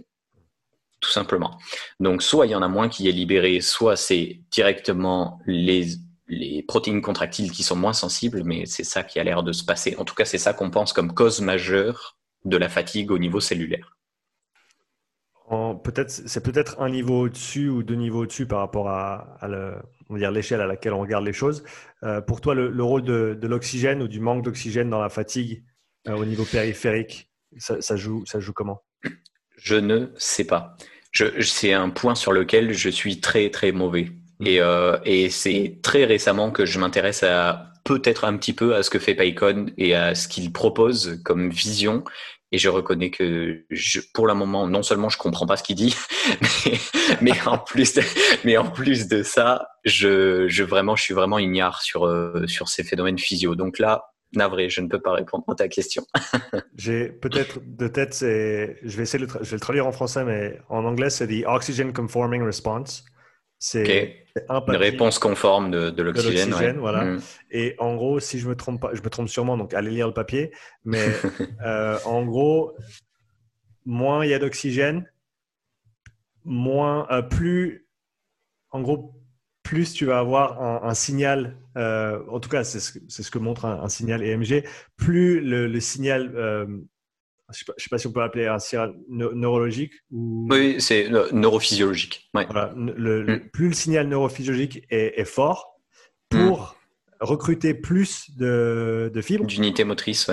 tout simplement. Donc, soit il y en a moins qui est libéré, soit c'est directement les, les protéines contractiles qui sont moins sensibles, mais c'est ça qui a l'air de se passer. En tout cas, c'est ça qu'on pense comme cause majeure de la fatigue au niveau cellulaire. Peut-être, c'est peut-être un niveau au-dessus ou deux niveaux au-dessus par rapport à, dire l'échelle à laquelle on regarde les choses. Euh, pour toi, le, rôle de, l'oxygène ou du manque d'oxygène dans la fatigue euh, au niveau périphérique, ça, joue, ça joue comment? Je ne sais pas c'est un point sur lequel je suis très très mauvais. Mm. Et, euh, et c'est très récemment que je m'intéresse à peut-être un petit peu à ce que fait PyCon et à ce qu'il propose comme vision. Et je reconnais que je, pour le moment, non seulement je comprends pas ce qu'il dit, mais, mais, en plus, de, mais en plus de ça, je, je vraiment, je suis vraiment ignare sur euh, sur ces phénomènes physio. Donc là, Navré, je ne peux pas répondre à ta question. J'ai peut-être de tête, je vais essayer de je vais le traduire en français, mais en anglais, c'est the oxygen conforming response. C'est une réponse conforme de, l'oxygène. voilà. Mm. Et en gros, si je me trompe pas, je me trompe sûrement, donc allez lire le papier. Mais euh, en gros, moins il y a d'oxygène, moins, euh, plus, en gros, plus tu vas avoir un, signal, euh, en tout cas c'est ce, que montre un, signal EMG, plus le, signal, je ne sais, pas si on peut l'appeler un signal neurologique ou... Oui, c'est neurophysiologique. Mm. Plus le signal neurophysiologique est, fort pour recruter plus de, fibres. D'unités motrices,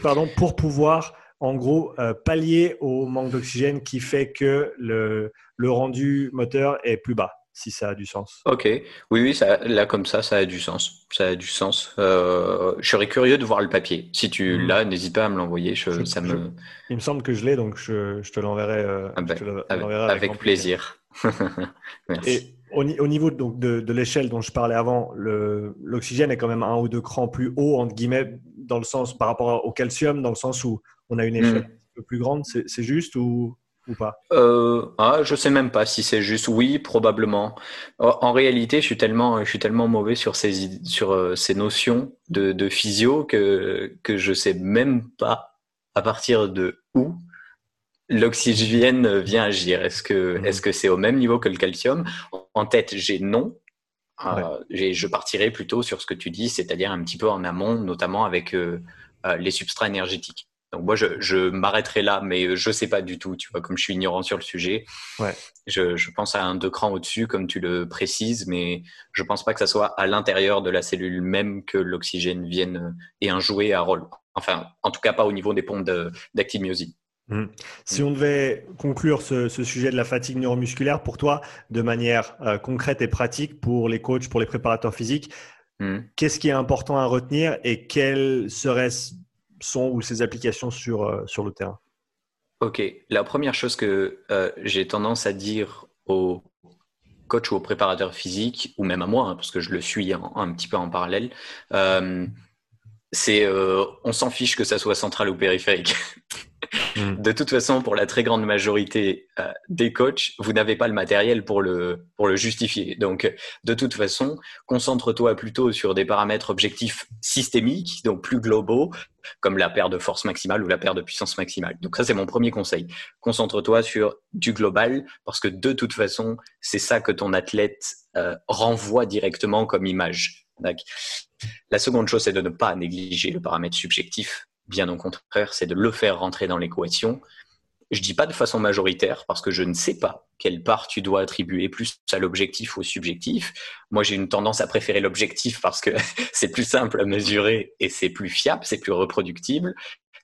pardon, pour pouvoir en gros euh, pallier au manque d'oxygène qui fait que le, le rendu moteur est plus bas si ça a du sens. Ok, oui, oui, ça, là comme ça, ça a du sens. Ça a du sens. Euh, je serais curieux de voir le papier. Si tu hmm. l'as, n'hésite pas à me l'envoyer. Je, ça me... il me semble que je l'ai, donc je, je te l'enverrai. Euh, ah ben, avec, plaisir. Merci. Et au, niveau donc, de, de l'échelle dont je parlais avant, l'oxygène est quand même un ou deux crans plus haut, entre guillemets, dans le sens par rapport au calcium, dans le sens où on a une échelle hmm. un peu plus grande. C'est juste ou ou pas? Euh, ah, Je sais même pas si c'est juste. Oui, probablement. En réalité, je suis tellement, je suis tellement mauvais sur ces, sur euh, ces notions de, de physio que, que je sais même pas à partir de où l'oxygène vient agir. Est-ce que mhm. est-ce que c'est au même niveau que le calcium? En tête, j'ai non. Euh, je partirais plutôt sur ce que tu dis, c'est-à-dire un petit peu en amont, notamment avec euh, les substrats énergétiques. Donc moi, je, m'arrêterai là, mais je ne sais pas du tout, tu vois, comme je suis ignorant sur le sujet. Ouais. Je, pense à un deux crans au-dessus, comme tu le précises, mais je ne pense pas que ça soit à l'intérieur de la cellule même que l'oxygène vienne et un jouet à rôle. Enfin, en tout cas, pas au niveau des pompes d'actiniosine. Mmh. Si on devait conclure ce, sujet de la fatigue neuromusculaire pour toi, de manière euh, concrète et pratique pour les coachs, pour les préparateurs physiques, mmh. qu'est-ce qui est important à retenir et quel serait sont ou ses applications sur, euh, sur le terrain Ok, la première chose que euh, j'ai tendance à dire aux coachs ou aux préparateurs physiques, ou même à moi, hein, parce que je le suis un, petit peu en parallèle, euh, c'est on s'en fiche que ça soit central ou périphérique. Mm. De toute façon, pour la très grande majorité euh, des coachs, vous n'avez pas le matériel pour le, pour le justifier. Donc, de toute façon, concentre-toi plutôt sur des paramètres objectifs systémiques, donc plus globaux, comme la paire de force maximale ou la paire de puissance maximale. Donc ça, c'est mon premier conseil. Concentre-toi sur du global, parce que de toute façon, c'est ça que ton athlète euh, renvoie directement comme image. La seconde chose, c'est de ne pas négliger le paramètre subjectif Bien au contraire, c'est de le faire rentrer dans l'équation. Je dis pas de façon majoritaire parce que je ne sais pas quelle part tu dois attribuer plus à l'objectif ou au subjectif. Moi, j'ai une tendance à préférer l'objectif parce que c'est plus simple à mesurer et c'est plus fiable, c'est plus reproductible.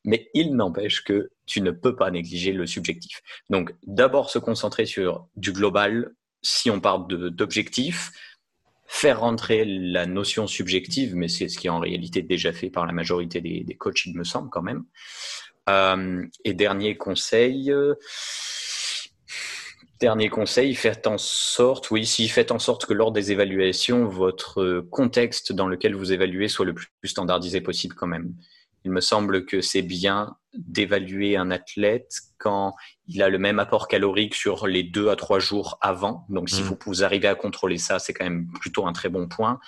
Mais il n'empêche que tu ne peux pas négliger le subjectif. Donc, d'abord se concentrer sur du global si on parle d'objectif, faire rentrer la notion subjective, mais c'est ce qui est en réalité déjà fait par la majorité des, des coachs, il me semble quand même. Euh, et dernier conseil, Dernier conseil, faites en sorte, oui, si faites en sorte que lors des évaluations, votre contexte dans lequel vous évaluez soit le plus standardisé possible quand même. Il me semble que c'est bien d'évaluer un athlète quand il a le même apport calorique sur les deux à trois jours avant. Donc, si mmh. vous, vous arrivez à contrôler ça, c'est quand même plutôt un très bon point.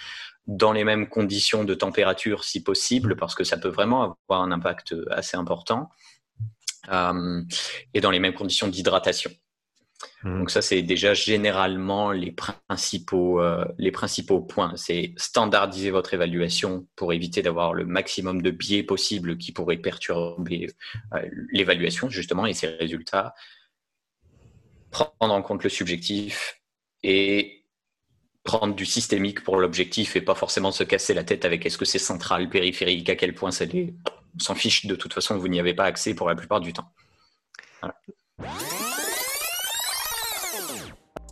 Dans les mêmes conditions de température, si possible, parce que ça peut vraiment avoir un impact assez important. Euh, et dans les mêmes conditions d'hydratation. Mmh. Donc ça, c'est déjà généralement les principaux, euh, les principaux points. C'est standardiser votre évaluation pour éviter d'avoir le maximum de biais possible qui pourraient perturber euh, l'évaluation, justement, et ses résultats. Prendre en compte le subjectif et prendre du systémique pour l'objectif et pas forcément se casser la tête avec est-ce que c'est central, périphérique, à quel point ça l'est. On s'en fiche, de toute façon, vous n'y avez pas accès pour la plupart du temps.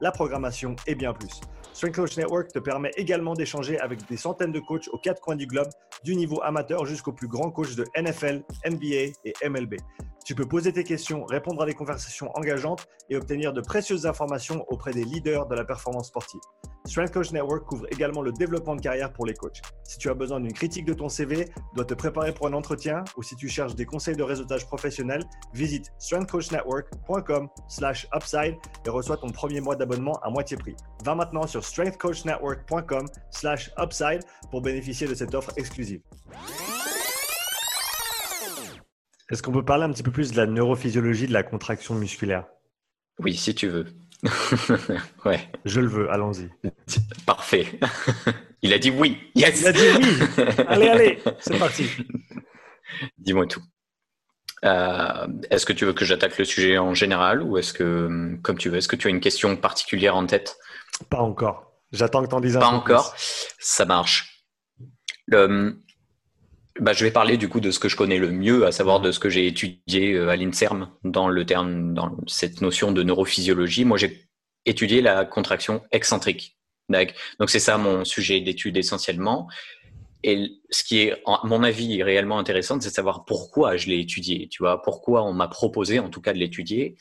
la programmation et bien plus. Strength Coach Network te permet également d'échanger avec des centaines de coachs aux quatre coins du globe, du niveau amateur jusqu'aux plus grands coachs de NFL, NBA et MLB. Tu peux poser tes questions, répondre à des conversations engageantes et obtenir de précieuses informations auprès des leaders de la performance sportive. Strength Coach Network couvre également le développement de carrière pour les coachs. Si tu as besoin d'une critique de ton CV, dois te préparer pour un entretien ou si tu cherches des conseils de réseautage professionnel, visite strengthcoachnetwork.com/upside et reçois ton premier mois d'abonnement à moitié prix. Va maintenant sur strengthcoachnetwork.com/upside pour bénéficier de cette offre exclusive. Est-ce qu'on peut parler un petit peu plus de la neurophysiologie de la contraction musculaire? Oui, si tu veux. ouais. Je le veux, allons-y. Parfait. Il a dit oui. Yes. Il a dit oui. allez, allez, c'est parti. Dis-moi tout. Euh, est-ce que tu veux que j'attaque le sujet en général ou est-ce que, comme tu veux, est-ce que tu as une question particulière en tête? Pas encore. J'attends que tu en dises un Pas encore. Ça marche. Le, bah, je vais parler du coup de ce que je connais le mieux, à savoir de ce que j'ai étudié euh, à l'INSERM dans le terme, dans cette notion de neurophysiologie. Moi, j'ai étudié la contraction excentrique. Donc c'est ça mon sujet d'étude essentiellement. Et ce qui est, à mon avis, réellement intéressant, c'est de savoir pourquoi je l'ai étudié. Tu vois, pourquoi on m'a proposé, en tout cas, de l'étudier.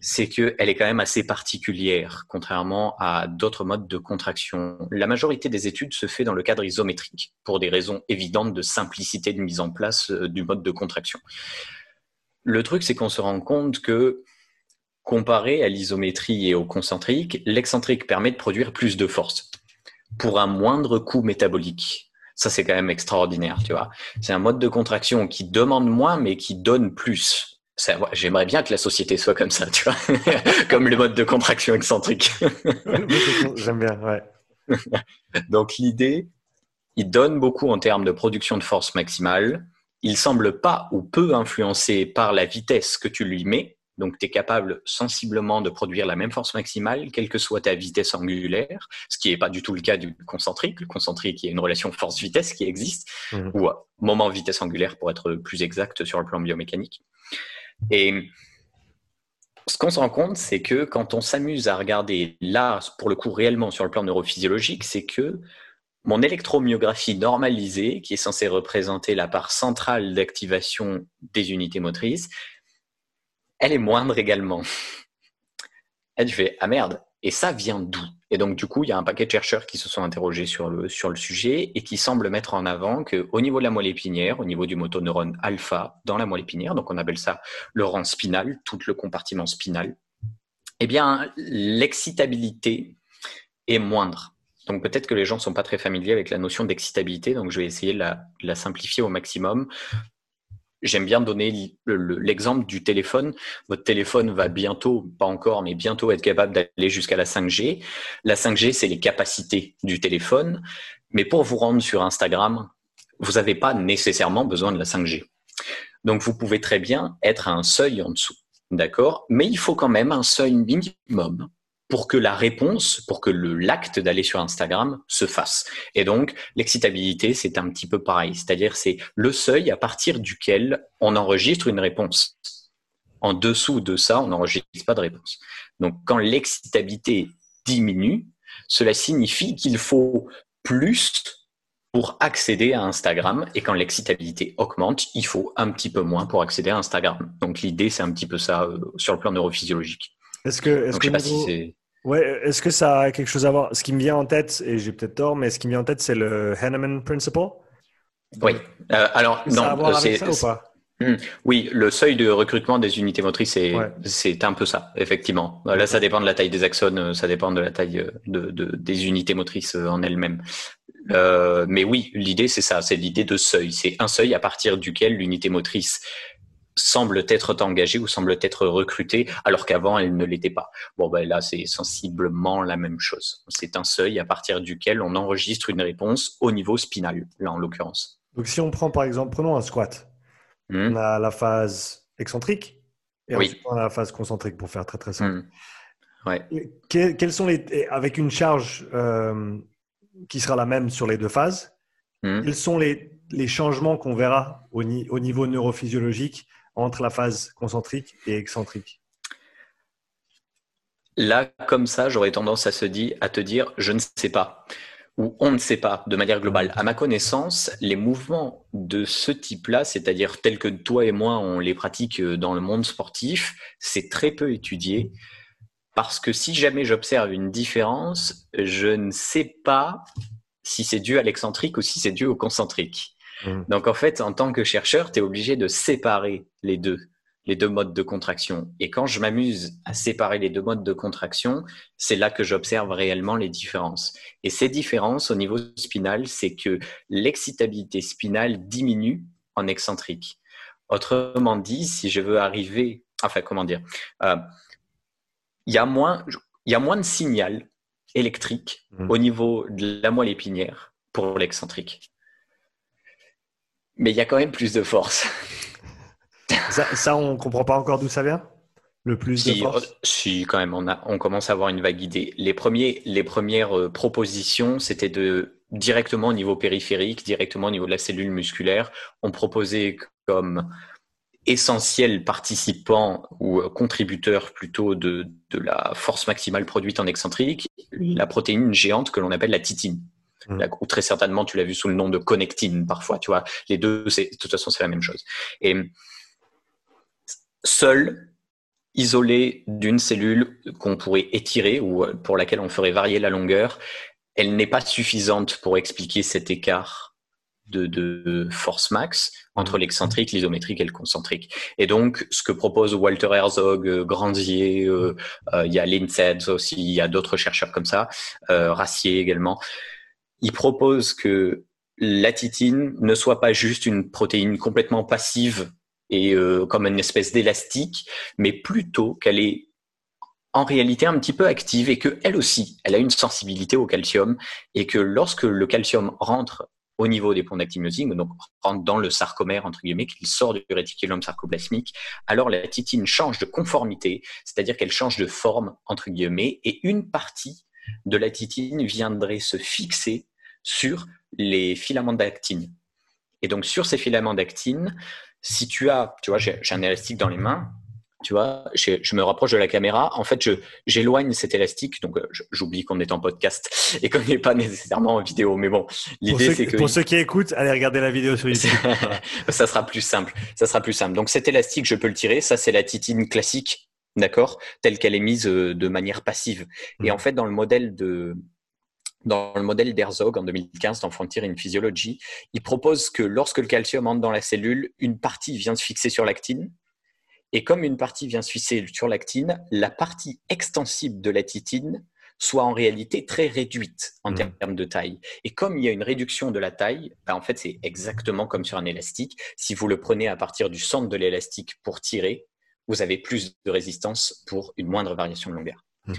C'est qu'elle est quand même assez particulière, contrairement à d'autres modes de contraction. La majorité des études se fait dans le cadre isométrique, pour des raisons évidentes de simplicité de mise en place euh, du mode de contraction. Le truc, c'est qu'on se rend compte que comparé à l'isométrie et au concentrique, l'excentrique permet de produire plus de force pour un moindre coût métabolique. Ça, c'est quand même extraordinaire, tu vois. C'est un mode de contraction qui demande moins, mais qui donne plus. J'aimerais bien que la société soit comme ça, tu vois, comme le mode de contraction excentrique. J'aime bien, ouais. Donc l'idée, il donne beaucoup en termes de production de force maximale. Il semble pas ou peu influencé par la vitesse que tu lui mets, donc, tu es capable sensiblement de produire la même force maximale, quelle que soit ta vitesse angulaire, ce qui n'est pas du tout le cas du concentrique. Le concentrique, il y a une relation force-vitesse qui existe, mmh. ou moment vitesse angulaire pour être plus exact sur le plan biomécanique. Et ce qu'on se rend compte, c'est que quand on s'amuse à regarder là, pour le coup réellement sur le plan neurophysiologique, c'est que mon électromyographie normalisée, qui est censée représenter la part centrale d'activation des unités motrices, elle est moindre également. Et tu fais, ah merde, et ça vient d'où? Et donc, du coup, il y a un paquet de chercheurs qui se sont interrogés sur le, sur le sujet et qui semblent mettre en avant qu'au niveau de la moelle épinière, au niveau du motoneurone alpha dans la moelle épinière, donc on appelle ça le rang spinal, tout le compartiment spinal, eh bien, l'excitabilité est moindre. Donc peut-être que les gens ne sont pas très familiers avec la notion d'excitabilité, donc je vais essayer de la simplifier au maximum j'aime bien donner l'exemple du téléphone. Votre téléphone va bientôt, pas encore, mais bientôt être capable d'aller jusqu'à la 5G. La 5G, c'est les capacités du téléphone. Mais pour vous rendre sur Instagram, vous n'avez pas nécessairement besoin de la 5G. Donc, vous pouvez très bien être à un seuil en dessous. D'accord? Mais il faut quand même un seuil minimum pour que la réponse, pour que l'acte d'aller sur Instagram se fasse. Et donc, l'excitabilité, c'est un petit peu pareil. C'est-à-dire, c'est le seuil à partir duquel on enregistre une réponse. En dessous de ça, on n'enregistre pas de réponse. Donc, quand l'excitabilité diminue, cela signifie qu'il faut plus pour accéder à Instagram. Et quand l'excitabilité augmente, il faut un petit peu moins pour accéder à Instagram. Donc l'idée, c'est un petit peu ça euh, sur le plan neurophysiologique. Est-ce que, est-ce que, si ouais, est-ce que ça a quelque chose à voir? Ce qui me vient en tête, et j'ai peut-être tort, mais ce qui me vient en tête, c'est le Henneman Principle. Oui. Euh, alors non, euh, c'est ça ou pas? Oui, le seuil de recrutement des unités motrices, c'est un peu ça, effectivement. Là, ça dépend de la taille des axones, ça dépend de la taille de, de des unités motrices en elles-mêmes. Euh, mais oui, l'idée c'est ça, c'est l'idée de seuil. C'est un seuil à partir duquel l'unité motrice semble être engagée ou semble être recrutée, alors qu'avant elle ne l'était pas. Bon, ben là c'est sensiblement la même chose. C'est un seuil à partir duquel on enregistre une réponse au niveau spinal, là en l'occurrence. Donc si on prend par exemple, prenons un squat, hmm. on a la phase excentrique et ensuite on a la phase concentrique pour faire très très simple. Hmm. Ouais. quels sont les avec une charge euh, qui sera la même sur les deux phases. Hmm. Quels sont les, changements qu'on verra au, niveau neurophysiologique entre la phase concentrique et excentrique Là, comme ça, j'aurais tendance à, te dire je ne sais pas ou on ne sait pas de manière globale. À ma connaissance, les mouvements de ce type-là, c'est-à-dire tels que toi et moi, on les pratique dans le monde sportif, c'est très peu étudié. Parce que si jamais j'observe une différence, je ne sais pas si c'est dû à l'excentrique ou si c'est dû au concentrique. Mmh. Donc en fait, en tant que chercheur, tu es obligé de séparer les deux, les deux modes de contraction. Et quand je m'amuse à séparer les deux modes de contraction, c'est là que j'observe réellement les différences. Et ces différences au niveau spinal, c'est que l'excitabilité spinale diminue en excentrique. Autrement dit, si je veux arriver, enfin comment dire, euh, il y a moins, il y a moins de signal électrique mmh. au niveau de la moelle épinière pour l'excentrique. Mais il y a quand même plus de force. ça, on ne comprend pas encore d'où ça vient? Le plus de force euh, Si, quand même, on, a, on commence à avoir une vague idée. Les, premiers, les premières euh, propositions, c'était de directement au niveau périphérique, directement au niveau de la cellule musculaire. On proposait comme essentiel participant ou euh, contributeur plutôt de, de, la force maximale produite en excentrique, la protéine géante que l'on appelle la titine. Mmh. ou très certainement, tu l'as vu sous le nom de connectine parfois, tu vois. Les deux, c'est, de toute façon, c'est la même chose. Et seul, isolé d'une cellule qu'on pourrait étirer ou euh, pour laquelle on ferait varier la longueur, elle n'est pas suffisante pour expliquer cet écart de, force max entre mmh. l'excentrique, l'isométrique et le concentrique. Et donc, ce que propose Walter Herzog, euh, Grandier, euh, euh, il y a Linsed aussi, il y a d'autres chercheurs comme ça, Rassier également, il propose que la titine ne soit pas juste une protéine complètement passive et comme une espèce d'élastique, mais plutôt qu'elle est en réalité un petit peu active et que elle aussi, elle a une sensibilité au calcium et que lorsque le calcium rentre au niveau des ponts d'actinosine, donc rentre dans le sarcomère, entre guillemets, qu'il sort du réticulum sarcoplasmique, alors la titine change de conformité, c'est-à-dire qu'elle change de forme, entre guillemets, et une partie de la titine viendrait se fixer sur les filaments d'actine. Et donc, sur ces filaments d'actine, si tu as, tu vois, j'ai un élastique dans les mains, tu vois, je, me rapproche de la caméra. En fait, j'éloigne cet élastique. Donc, euh, j'oublie qu'on est en podcast et qu'on n'est pas nécessairement en vidéo. Mais bon, l'idée, c'est que. Pour ceux qui écoutent, allez regarder la vidéo sur YouTube. ça sera plus simple. Ça sera plus simple. Donc, cet élastique, je peux le tirer. Ça, c'est la titine classique. D'accord? Telle qu'elle est mise euh, de manière passive. Et hmm. en fait, dans le modèle de, dans le modèle d'Herzog en 2015 dans Frontier in Physiology, il propose que lorsque le calcium entre dans la cellule, une partie vient se fixer sur l'actine et comme une partie vient suisser sur l'actine, la partie extensible de la titine soit en réalité très réduite en mmh. termes de taille. Et comme il y a une réduction de la taille, bah, en fait, c'est exactement comme sur un élastique. Si vous le prenez à partir du centre de l'élastique pour tirer, vous avez plus de résistance pour une moindre variation de longueur. Mmh.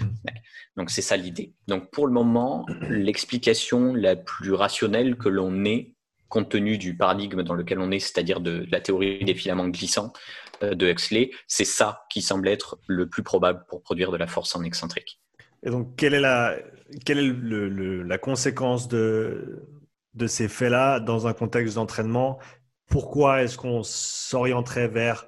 Donc c'est ça l'idée. Donc pour le moment, l'explication la plus rationnelle que l'on ait compte tenu du paradigme dans lequel on est, c'est-à-dire de, la théorie des filaments glissants euh, de Huxley, c'est ça qui semble être le plus probable pour produire de la force en excentrique. Et donc, quelle est la, quelle est la conséquence de, de ces faits-là dans un contexte d'entraînement? Pourquoi est-ce qu'on s'orienterait vers,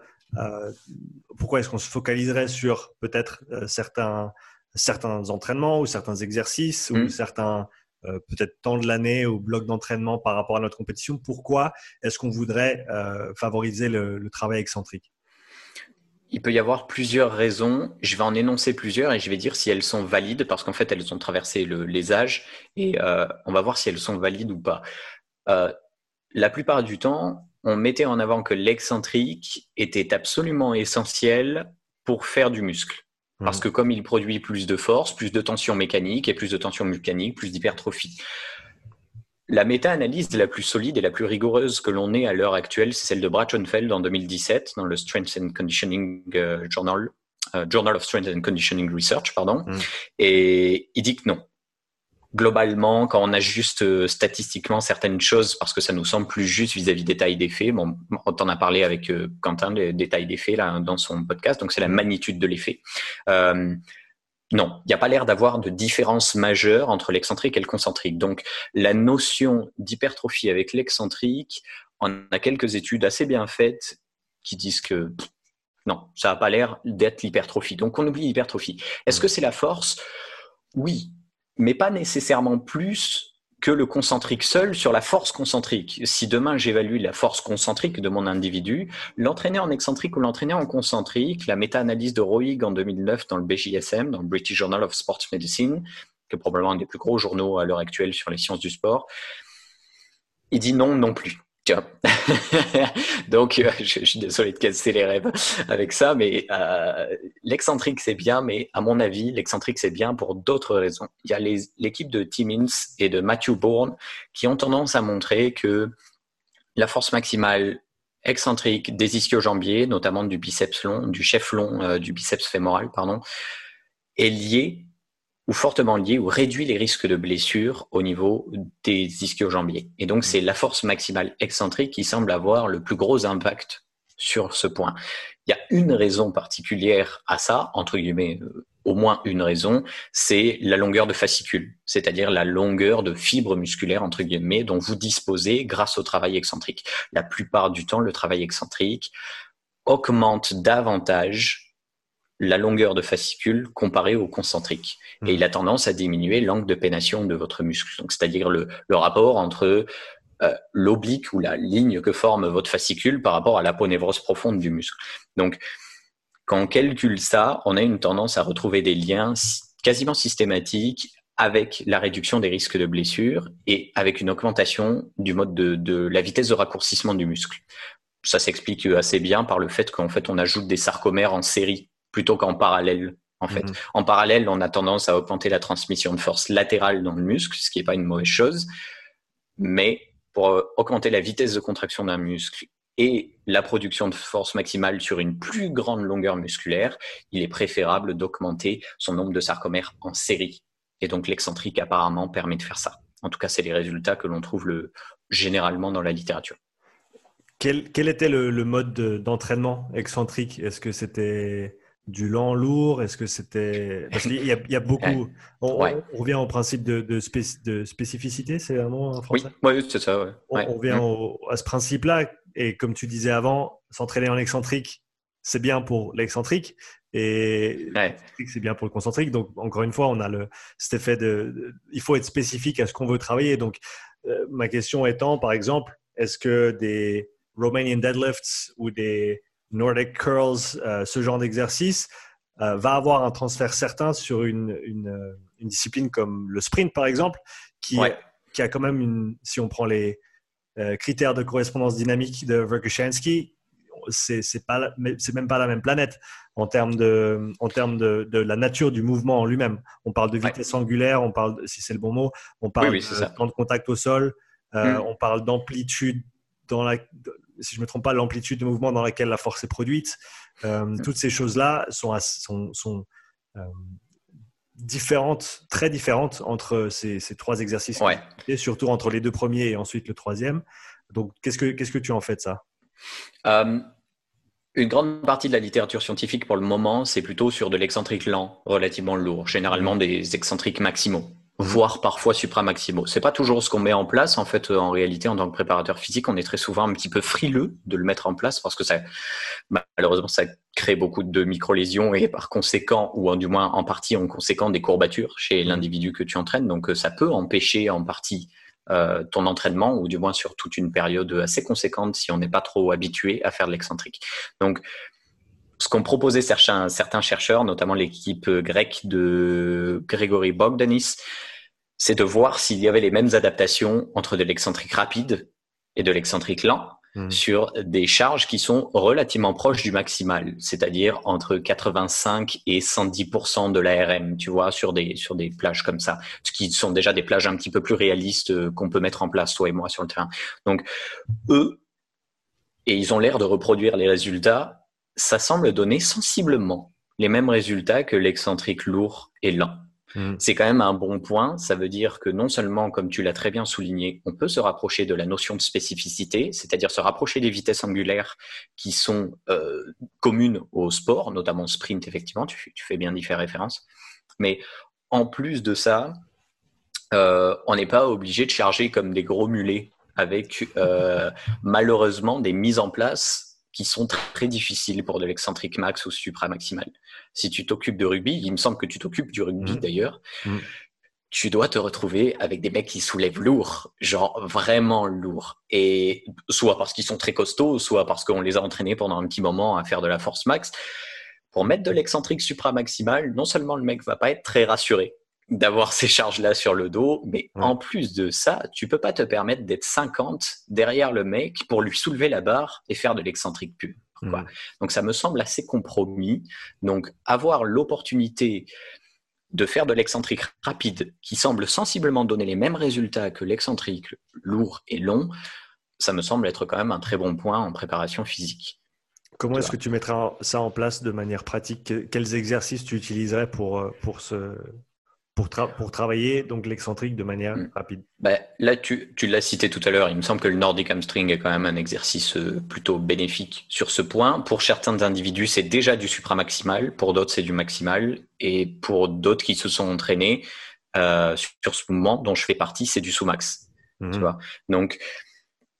pourquoi est-ce qu'on se focaliserait sur peut-être euh, certains, certains entraînements ou certains exercices ou mmh. certains euh, peut-être temps de l'année ou blocs d'entraînement par rapport à notre compétition? Pourquoi est-ce qu'on voudrait favoriser le travail excentrique? Il peut y avoir plusieurs raisons. Je vais en énoncer plusieurs et je vais dire si elles sont valides parce qu'en fait, elles ont traversé les âges et euh, on va voir si elles sont valides ou pas. Euh, la plupart du temps, on mettait en avant que l'excentrique était absolument essentiel pour faire du muscle. Parce mmh. que comme il produit plus de force, plus de tension mécanique et plus de tension mécanique, plus d'hypertrophie. La méta-analyse la plus solide et la plus rigoureuse que l'on ait à l'heure actuelle, c'est celle de Brad Schoenfeld en 2017 dans le Strength and Conditioning euh, Journal, euh, Journal of Strength and Conditioning Research, pardon. Mm. Et il dit que non. Globalement, quand on ajuste euh, statistiquement certaines choses parce que ça nous semble plus juste vis-à-vis des tailles d'effet, bon, on en a parlé avec Quentin des détails d'effet là dans son podcast, donc c'est la magnitude de l'effet. Non, il n'y a pas l'air d'avoir de différence majeure entre l'excentrique et le concentrique. Donc, la notion d'hypertrophie avec l'excentrique, on a quelques études assez bien faites qui disent que non, ça n'a pas l'air d'être l'hypertrophie. Donc, on oublie l'hypertrophie. Est-ce que c'est la force? Oui, mais pas nécessairement plus que le concentrique seul sur la force concentrique. Si demain j'évalue la force concentrique de mon individu, l'entraîner en excentrique ou l'entraîner en concentrique, la méta-analyse de Roig en 2009 dans le BJSM, dans le British Journal of Sports Medicine, qui est probablement un des plus gros journaux à l'heure actuelle sur les sciences du sport, il dit non non plus. Donc, euh, je, suis désolé de casser les rêves avec ça, mais euh, l'excentrique c'est bien, mais à mon avis, l'excentrique c'est bien pour d'autres raisons. Il y a l'équipe de Timmins et de Matthew Bourne qui ont tendance à montrer que la force maximale excentrique des ischio-jambiers, notamment du biceps long, du chef long, euh, du biceps fémoral, pardon, est liée ou fortement lié ou réduit les risques de blessure au niveau des ischio-jambiers. Et donc, c'est la force maximale excentrique qui semble avoir le plus gros impact sur ce point. Il y a une raison particulière à ça, entre guillemets, euh, au moins une raison, c'est la longueur de fascicule, c'est-à-dire la longueur de fibres musculaires, entre guillemets, dont vous disposez grâce au travail excentrique. La plupart du temps, le travail excentrique augmente davantage la longueur de fascicule comparée au concentrique. Et il a tendance à diminuer l'angle de pénation de votre muscle. Donc, c'est-à-dire le, rapport entre euh, l'oblique ou la ligne que forme votre fascicule par rapport à l'aponévrose profonde du muscle. Donc, quand on calcule ça, on a une tendance à retrouver des liens quasiment systématiques avec la réduction des risques de blessure et avec une augmentation du mode de, de la vitesse de raccourcissement du muscle. Ça s'explique assez bien par le fait qu'en fait on ajoute des sarcomères en série plutôt qu'en parallèle. En fait, mhm. en parallèle, on a tendance à augmenter la transmission de force latérale dans le muscle, ce qui n'est pas une mauvaise chose. Mais pour euh, augmenter la vitesse de contraction d'un muscle et la production de force maximale sur une plus grande longueur musculaire, il est préférable d'augmenter son nombre de sarcomères en série. Et donc l'excentrique apparemment permet de faire ça. En tout cas, c'est les résultats que l'on trouve le, généralement dans la littérature. Quel, était le, le mode d'entraînement excentrique? Est-ce que c'était du lent lourd? Est-ce que c'était. Parce qu'il y, a beaucoup. On, revient au principe de, de, spécificité, c'est un mot en français? Oui, c'est ça. On, revient mm. à ce principe-là. Et comme tu disais avant, s'entraîner en excentrique, c'est bien pour l'excentrique. Et c'est bien pour le concentrique. Donc, encore une fois, on a le, cet effet de. il faut être spécifique à ce qu'on veut travailler. Donc, euh, ma question étant, par exemple, est-ce que des Romanian deadlifts ou des Nordic Curls, euh, ce genre d'exercice, euh, va avoir un transfert certain sur une, une, discipline comme le sprint, par exemple, qui, qui a quand même une, si on prend les euh, critères de correspondance dynamique de Verkhoshansky, c'est même pas la même planète en termes de en termes de, de la nature du mouvement en lui-même. On parle de vitesse angulaire, on parle si c'est le bon mot, on parle de temps de contact au sol, mm. on parle d'amplitude dans la si je ne me trompe pas, l'amplitude de mouvement dans laquelle la force est produite. Euh, mm. toutes ces choses-là sont, sont, euh, différentes, très différentes entre ces, trois exercices, et surtout entre les deux premiers et ensuite le troisième. Donc, qu'est-ce que, qu'est-ce que tu en fais de ça? Euh, une grande partie de la littérature scientifique pour le moment, c'est plutôt sur de l'excentrique lent, relativement lourd, généralement mmh. des excentriques maximaux. Voire parfois supramaximaux. C'est pas toujours ce qu'on met en place. En fait, en réalité, en tant que préparateur physique, on est très souvent un petit peu frileux de le mettre en place parce que ça, malheureusement, ça crée beaucoup de micro-lésions et par conséquent, ou du moins en partie en conséquent, des courbatures chez mmh. l'individu que tu entraînes. Donc, ça peut empêcher en partie euh, ton entraînement, ou du moins sur toute une période assez conséquente si on n'est pas trop habitué à faire de l'excentrique. Donc, ce qu'ont proposé certains, certains chercheurs, notamment l'équipe grecque de Grégory Bogdanis, c'est de voir s'il y avait les mêmes adaptations entre de l'excentrique rapide et de l'excentrique lent. Mmh. sur des charges qui sont relativement proches du maximal, c'est-à-dire entre 85 et 110% de l'ARM, tu vois, sur des, sur des plages comme ça, ce qui sont déjà des plages un petit peu plus réalistes euh, qu'on peut mettre en place, toi et moi, sur le terrain. Donc, eux, et ils ont l'air de reproduire les résultats, ça semble donner sensiblement les mêmes résultats que l'excentrique lourd et lent. Mm. C'est quand même un bon point. Ça veut dire que non seulement, comme tu l'as très bien souligné, on peut se rapprocher de la notion de spécificité, c'est-à-dire se rapprocher des vitesses angulaires qui sont euh, communes au sport, notamment sprint, effectivement, tu, fais bien d'y faire référence. Mais en plus de ça, euh, on n'est pas obligé de charger comme des gros mulets avec euh, malheureusement des mises en place qui sont très difficiles pour de l'excentrique max ou supramaximal. Si tu t'occupes de rugby, il me semble que tu t'occupes du rugby mmh. d'ailleurs, mmh. tu dois te retrouver avec des mecs qui soulèvent lourd, genre vraiment lourd. Et soit parce qu'ils sont très costauds, soit parce qu'on les a entraînés pendant un petit moment à faire de la force max. Pour mettre de l'excentrique supramaximal, non seulement le mec va pas être très rassuré, d'avoir ces charges-là sur le dos, mais en plus de ça, tu peux pas te permettre d'être 50 derrière le mec pour lui soulever la barre et faire de l'excentrique pur. Mmh. Donc ça me semble assez compromis. Donc avoir l'opportunité de faire de l'excentrique rapide qui semble sensiblement donner les mêmes résultats que l'excentrique lourd et long, ça me semble être quand même un très bon point en préparation physique. Comment est-ce que tu mettras ça en place de manière pratique? Quels exercices tu utiliserais pour, euh, pour ce, pour, pour travailler donc l'excentrique de manière mm. rapide bah, Là, tu, tu l'as cité tout à l'heure, il me semble que le Nordic hamstring est quand même un exercice euh, plutôt bénéfique sur ce point. Pour certains individus, c'est déjà du supramaximal, pour d'autres, c'est du maximal, et pour d'autres qui se sont entraînés euh, sur ce mouvement dont je fais partie, c'est du sous-max. Tu mm-hmm. vois Donc,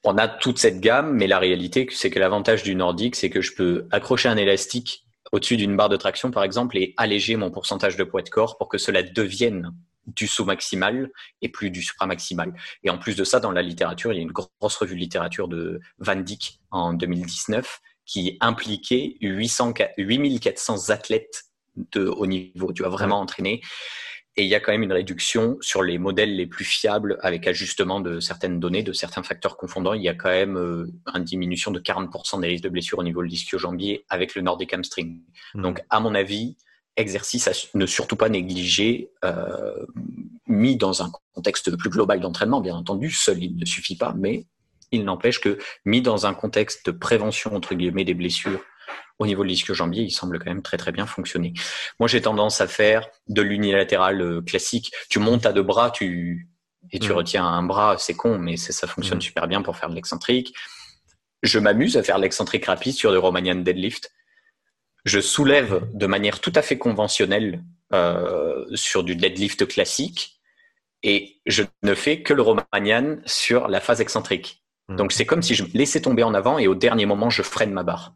on a toute cette gamme, mais la réalité, c'est que l'avantage du Nordic, c'est que je peux accrocher un élastique au-dessus d'une barre de traction, par exemple, et alléger mon pourcentage de poids de corps pour que cela devienne du sous-maximal et plus du supramaximal. Et en plus de ça, dans la littérature, il y a une grosse revue de littérature de Van Dyck en 2019 qui impliquait 800, 8400 athlètes de haut niveau. Tu vas vraiment entraîner et il y a quand même une réduction sur les modèles les plus fiables avec ajustement de certaines données, de certains facteurs confondants. Il y a quand même euh, une diminution de 40% des risques de blessures au niveau de l'ischio-jambier avec le Nordic hamstring. Mmh. Donc, à mon avis, exercice à ne surtout pas négliger, euh, mis dans un contexte plus global d'entraînement, bien entendu. Seul, il ne suffit pas, mais il n'empêche que mis dans un contexte de prévention, entre guillemets, des blessures au niveau de l'ischio-jambier, il semble quand même très très bien fonctionner. Moi, j'ai tendance à faire de l'unilatéral euh, classique. Tu montes à deux bras, tu et tu mm. retiens un bras, c'est con, mais ça fonctionne mm. super bien pour faire de l'excentrique. Je m'amuse à faire l'excentrique rapide sur le Romanian deadlift. Je soulève de manière tout à fait conventionnelle euh, sur du deadlift classique et je ne fais que le Romanian sur la phase excentrique. Mm. Donc c'est comme si je me laissais tomber en avant et au dernier moment je freine ma barre.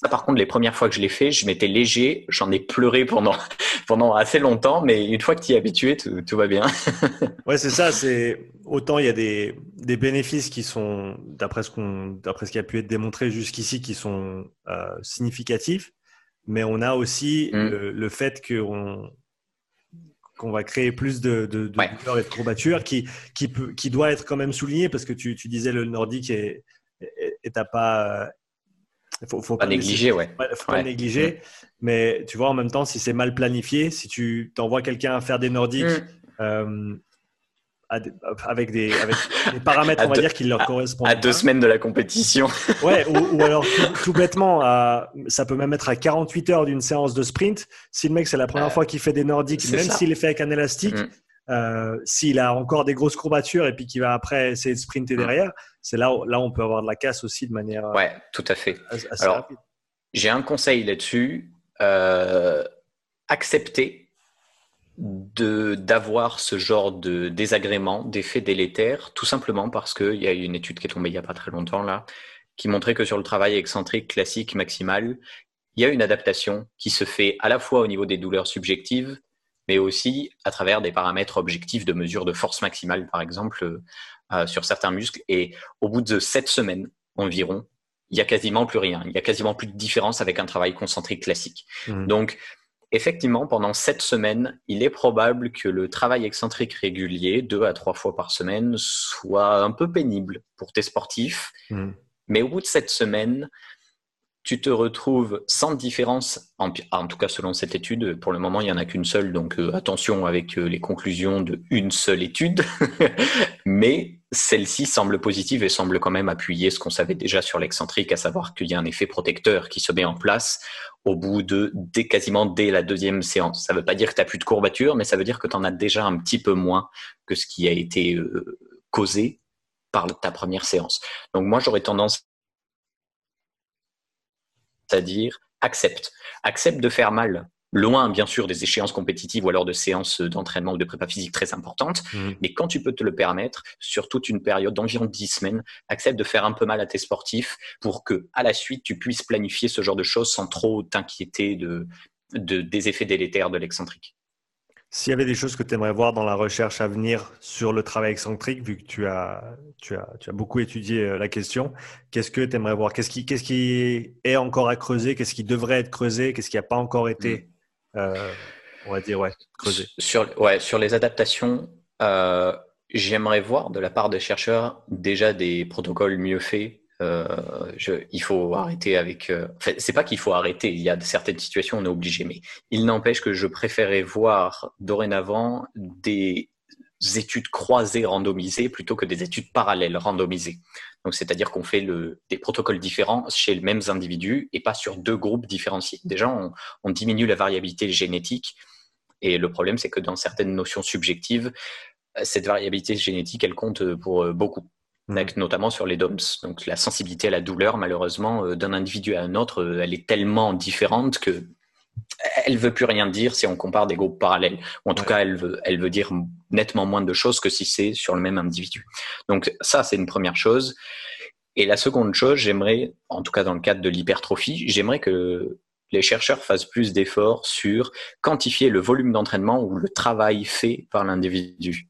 Ça, par contre, les premières fois que je l'ai fait, je m'étais léger, j'en ai pleuré pendant, pendant assez longtemps, mais une fois que tu es habitué, tout, va bien. ouais, c'est ça. C'est autant il y a des, des bénéfices qui sont, d'après ce qu'on, d'après ce qui a pu être démontré jusqu'ici, qui sont euh, significatifs, mais on a aussi mm. le, fait qu'on qu'on va créer plus de, de, de et de courbatures qui, qui, peut, qui doit être quand même souligné parce que tu, tu disais le nordique est, est, pas il faut, faut pas, négliger, ouais. Faut pas négliger. Mm. Mais tu vois, en même temps, si c'est mal planifié, si tu t'envoies quelqu'un à faire des nordiques mm. euh, avec, des, avec, des, paramètres, on va dire, qui leur correspondent. À deux semaines de la compétition. ouais, ou, alors tout, bêtement, ça peut même être à 48 heures d'une séance de sprint. Si le mec, c'est la première fois qu'il fait des nordiques, même s'il est fait avec un élastique, mm. Euh, s'il a encore des grosses courbatures et puis qu'il va après essayer de sprinter mm. derrière, c'est là, où, là on peut avoir de la casse aussi de manière ouais, tout à fait. assez Alors, j'ai un conseil là-dessus. Euh, accepter d'avoir ce genre de désagrément, d'effet délétère, tout simplement parce qu'il y a une étude qui est tombée il n'y a pas très longtemps là, qui montrait que sur le travail excentrique classique maximal, il y a une adaptation qui se fait à la fois au niveau des douleurs subjectives, mais aussi à travers des paramètres objectifs de mesure de force maximale, par exemple, euh, sur certains muscles. Et au bout de sept semaines environ, il y a quasiment plus rien. Il y a quasiment plus de différence avec un travail concentrique classique. Mmh. Donc, effectivement, pendant sept semaines, il est probable que le travail excentrique régulier, deux à trois fois par semaine, soit un peu pénible pour tes sportifs. Mmh. Mais au bout de sept semaines, tu te retrouves sans différence, en, tout cas selon cette étude, pour le moment il n'y en a qu'une seule, donc euh, attention avec euh, les conclusions de une seule étude, mais celle-ci semble positive et semble quand même appuyer ce qu'on savait déjà sur l'excentrique, à savoir qu'il y a un effet protecteur qui se met en place au bout de quasiment dès la deuxième séance. Ça ne veut pas dire que tu n'as plus de courbature, mais ça veut dire que tu en as déjà un petit peu moins que ce qui a été euh, causé par ta première séance. Donc moi j'aurais tendance c'est-à-dire accepte. Accepte de faire mal. Loin, bien sûr, des échéances compétitives ou alors de séances d'entraînement ou de prépa physique très importantes. Mmh. Mais quand tu peux te le permettre, sur toute une période d'environ 10 semaines, accepte de faire un peu mal à tes sportifs pour que, à la suite, tu puisses planifier ce genre de choses sans trop t'inquiéter de, des effets délétères de l'excentrique. S'il y avait des choses que tu aimerais voir dans la recherche à venir sur le travail excentrique, vu que tu as, tu as, tu as beaucoup étudié euh, la question, qu'est-ce que tu aimerais voir? Qu'est-ce qui, qu'est-ce qui est encore à creuser? Qu'est-ce qui devrait être creusé? Qu'est-ce qui n'a pas encore été, mm. euh, on va dire, ouais, creusé? Sur, ouais, sur les adaptations, euh, j'aimerais voir de la part des chercheurs déjà des protocoles mieux faits euh, il faut arrêter avec. Euh, enfin, c'est pas qu'il faut arrêter. Il y a certaines situations où on est obligé, mais il n'empêche que je préférais voir dorénavant des études croisées randomisées plutôt que des études parallèles randomisées. Donc, c'est-à-dire qu'on fait des protocoles différents chez les mêmes individus et pas sur deux groupes différenciés. Déjà, on, on diminue la variabilité génétique. Et le problème, c'est que dans certaines notions subjectives, cette variabilité génétique, elle compte pour beaucoup. Mm. notamment sur les DOMS. Donc la sensibilité à la douleur, malheureusement, euh, d'un individu à un autre, euh, elle est tellement différente que elle veut plus rien dire si on compare des groupes parallèles. Ou en tout cas, elle veut, elle veut dire nettement moins de choses que si c'est sur le même individu. Donc ça, c'est une première chose. Et la seconde chose, j'aimerais, en tout cas dans le cadre de l'hypertrophie, j'aimerais que les chercheurs fassent plus d'efforts sur quantifier le volume d'entraînement ou le travail fait par l'individu.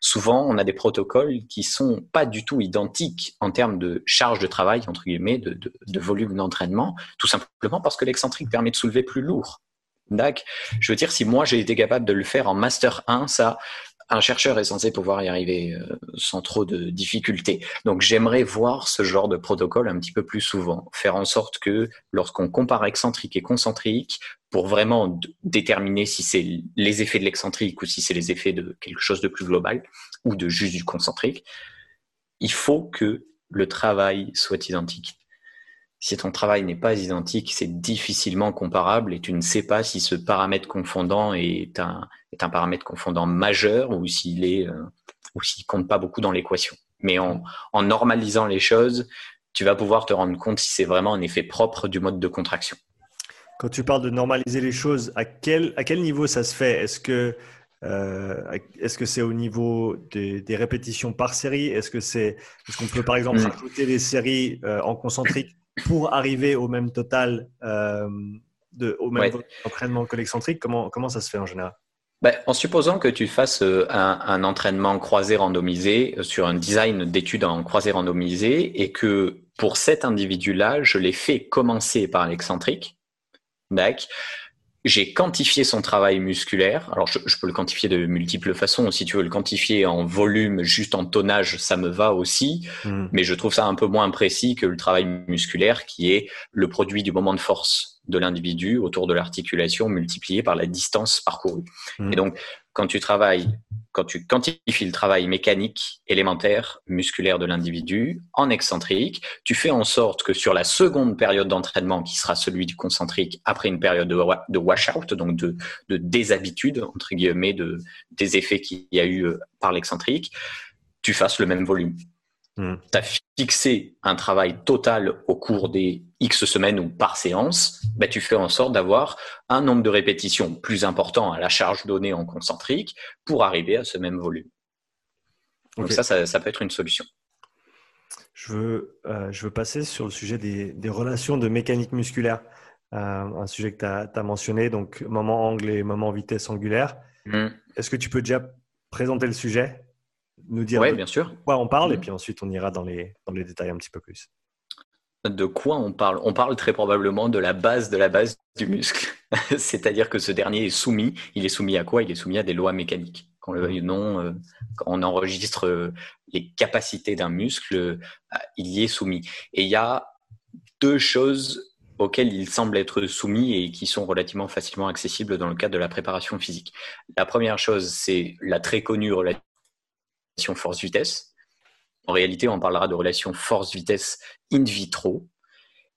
Souvent, on a des protocoles qui sont pas du tout identiques en termes de charge de travail, entre guillemets, de, volume d'entraînement, tout simplement parce que l'excentrique permet de soulever plus lourd. Je veux dire, si moi j'ai été capable de le faire en Master 1, ça, un chercheur est censé pouvoir y arriver euh, sans trop de difficultés. Donc j'aimerais voir ce genre de protocole un petit peu plus souvent, faire en sorte que lorsqu'on compare excentrique et concentrique, pour vraiment déterminer si c'est les effets de l'excentrique ou si c'est les effets de quelque chose de plus global ou de juste du concentrique, il faut que le travail soit identique. Si ton travail n'est pas identique, c'est difficilement comparable et tu ne sais pas si ce paramètre confondant est un, est un paramètre confondant majeur ou s'il est euh, ou s'il compte pas beaucoup dans l'équation. Mais en, en normalisant les choses, tu vas pouvoir te rendre compte si c'est vraiment un effet propre du mode de contraction. Quand tu parles de normaliser les choses, à quel, à quel niveau ça se fait? Est-ce que euh, est-ce que c'est au niveau des, des, répétitions par série? Est-ce que c'est est-ce qu'on peut par exemple mm. rajouter des séries euh, en concentrique pour arriver au même total euh, de, au même entraînement que l'excentrique? Comment, comment ça se fait en général? Ben, en supposant que tu fasses un, un, entraînement croisé randomisé sur un design d'études en croisé randomisé et que pour cet individu-là, je l'ai fait commencer par l'excentrique, j'ai quantifié son travail musculaire. Alors, je, peux le quantifier de multiples façons. Si tu veux le quantifier en volume, juste en tonnage, ça me va aussi. Hmm. Mais je trouve ça un peu moins précis que le travail musculaire, qui est le produit du moment de force de l'individu autour de l'articulation multiplié par la distance parcourue. Hmm. Et donc, quand tu travailles, quantifies le travail mécanique, élémentaire, musculaire de l'individu en excentrique, tu fais en sorte que sur la seconde période d'entraînement, qui sera celui du concentrique, après une période de, de washout, donc de, de déshabitude, entre guillemets, de, des effets qu'il y a eu euh, par l'excentrique, tu fasses le même volume. Hmm. Tu as fixé un travail total au cours des X semaines ou par séance, bah, tu fais en sorte d'avoir un nombre de répétitions plus important à la charge donnée en concentrique pour arriver à ce même volume. Donc ça, ça, peut être une solution. Je veux, euh, je veux passer sur le sujet des, relations de mécanique musculaire, euh, un sujet que tu as, mentionné, donc moment angle et moment vitesse angulaire. Hmm. Est-ce que tu peux déjà présenter le sujet? Nous dire ouais, bien sûr. quoi on parle et mm. puis ensuite on ira dans les, dans les détails un petit peu plus. De quoi on parle? On parle très probablement de la base de la base du muscle. C'est-à-dire que ce dernier est soumis. Il est soumis à quoi? Il est soumis à des lois mécaniques. Quand le veuille non, euh, quand on enregistre euh, les capacités d'un muscle, euh, il y est soumis. Et il y a deux choses auxquelles il semble être soumis et qui sont relativement facilement accessibles dans le cadre de la préparation physique. La première chose, c'est la très connue relation force-vitesse. En réalité, on parlera de relation force-vitesse in vitro.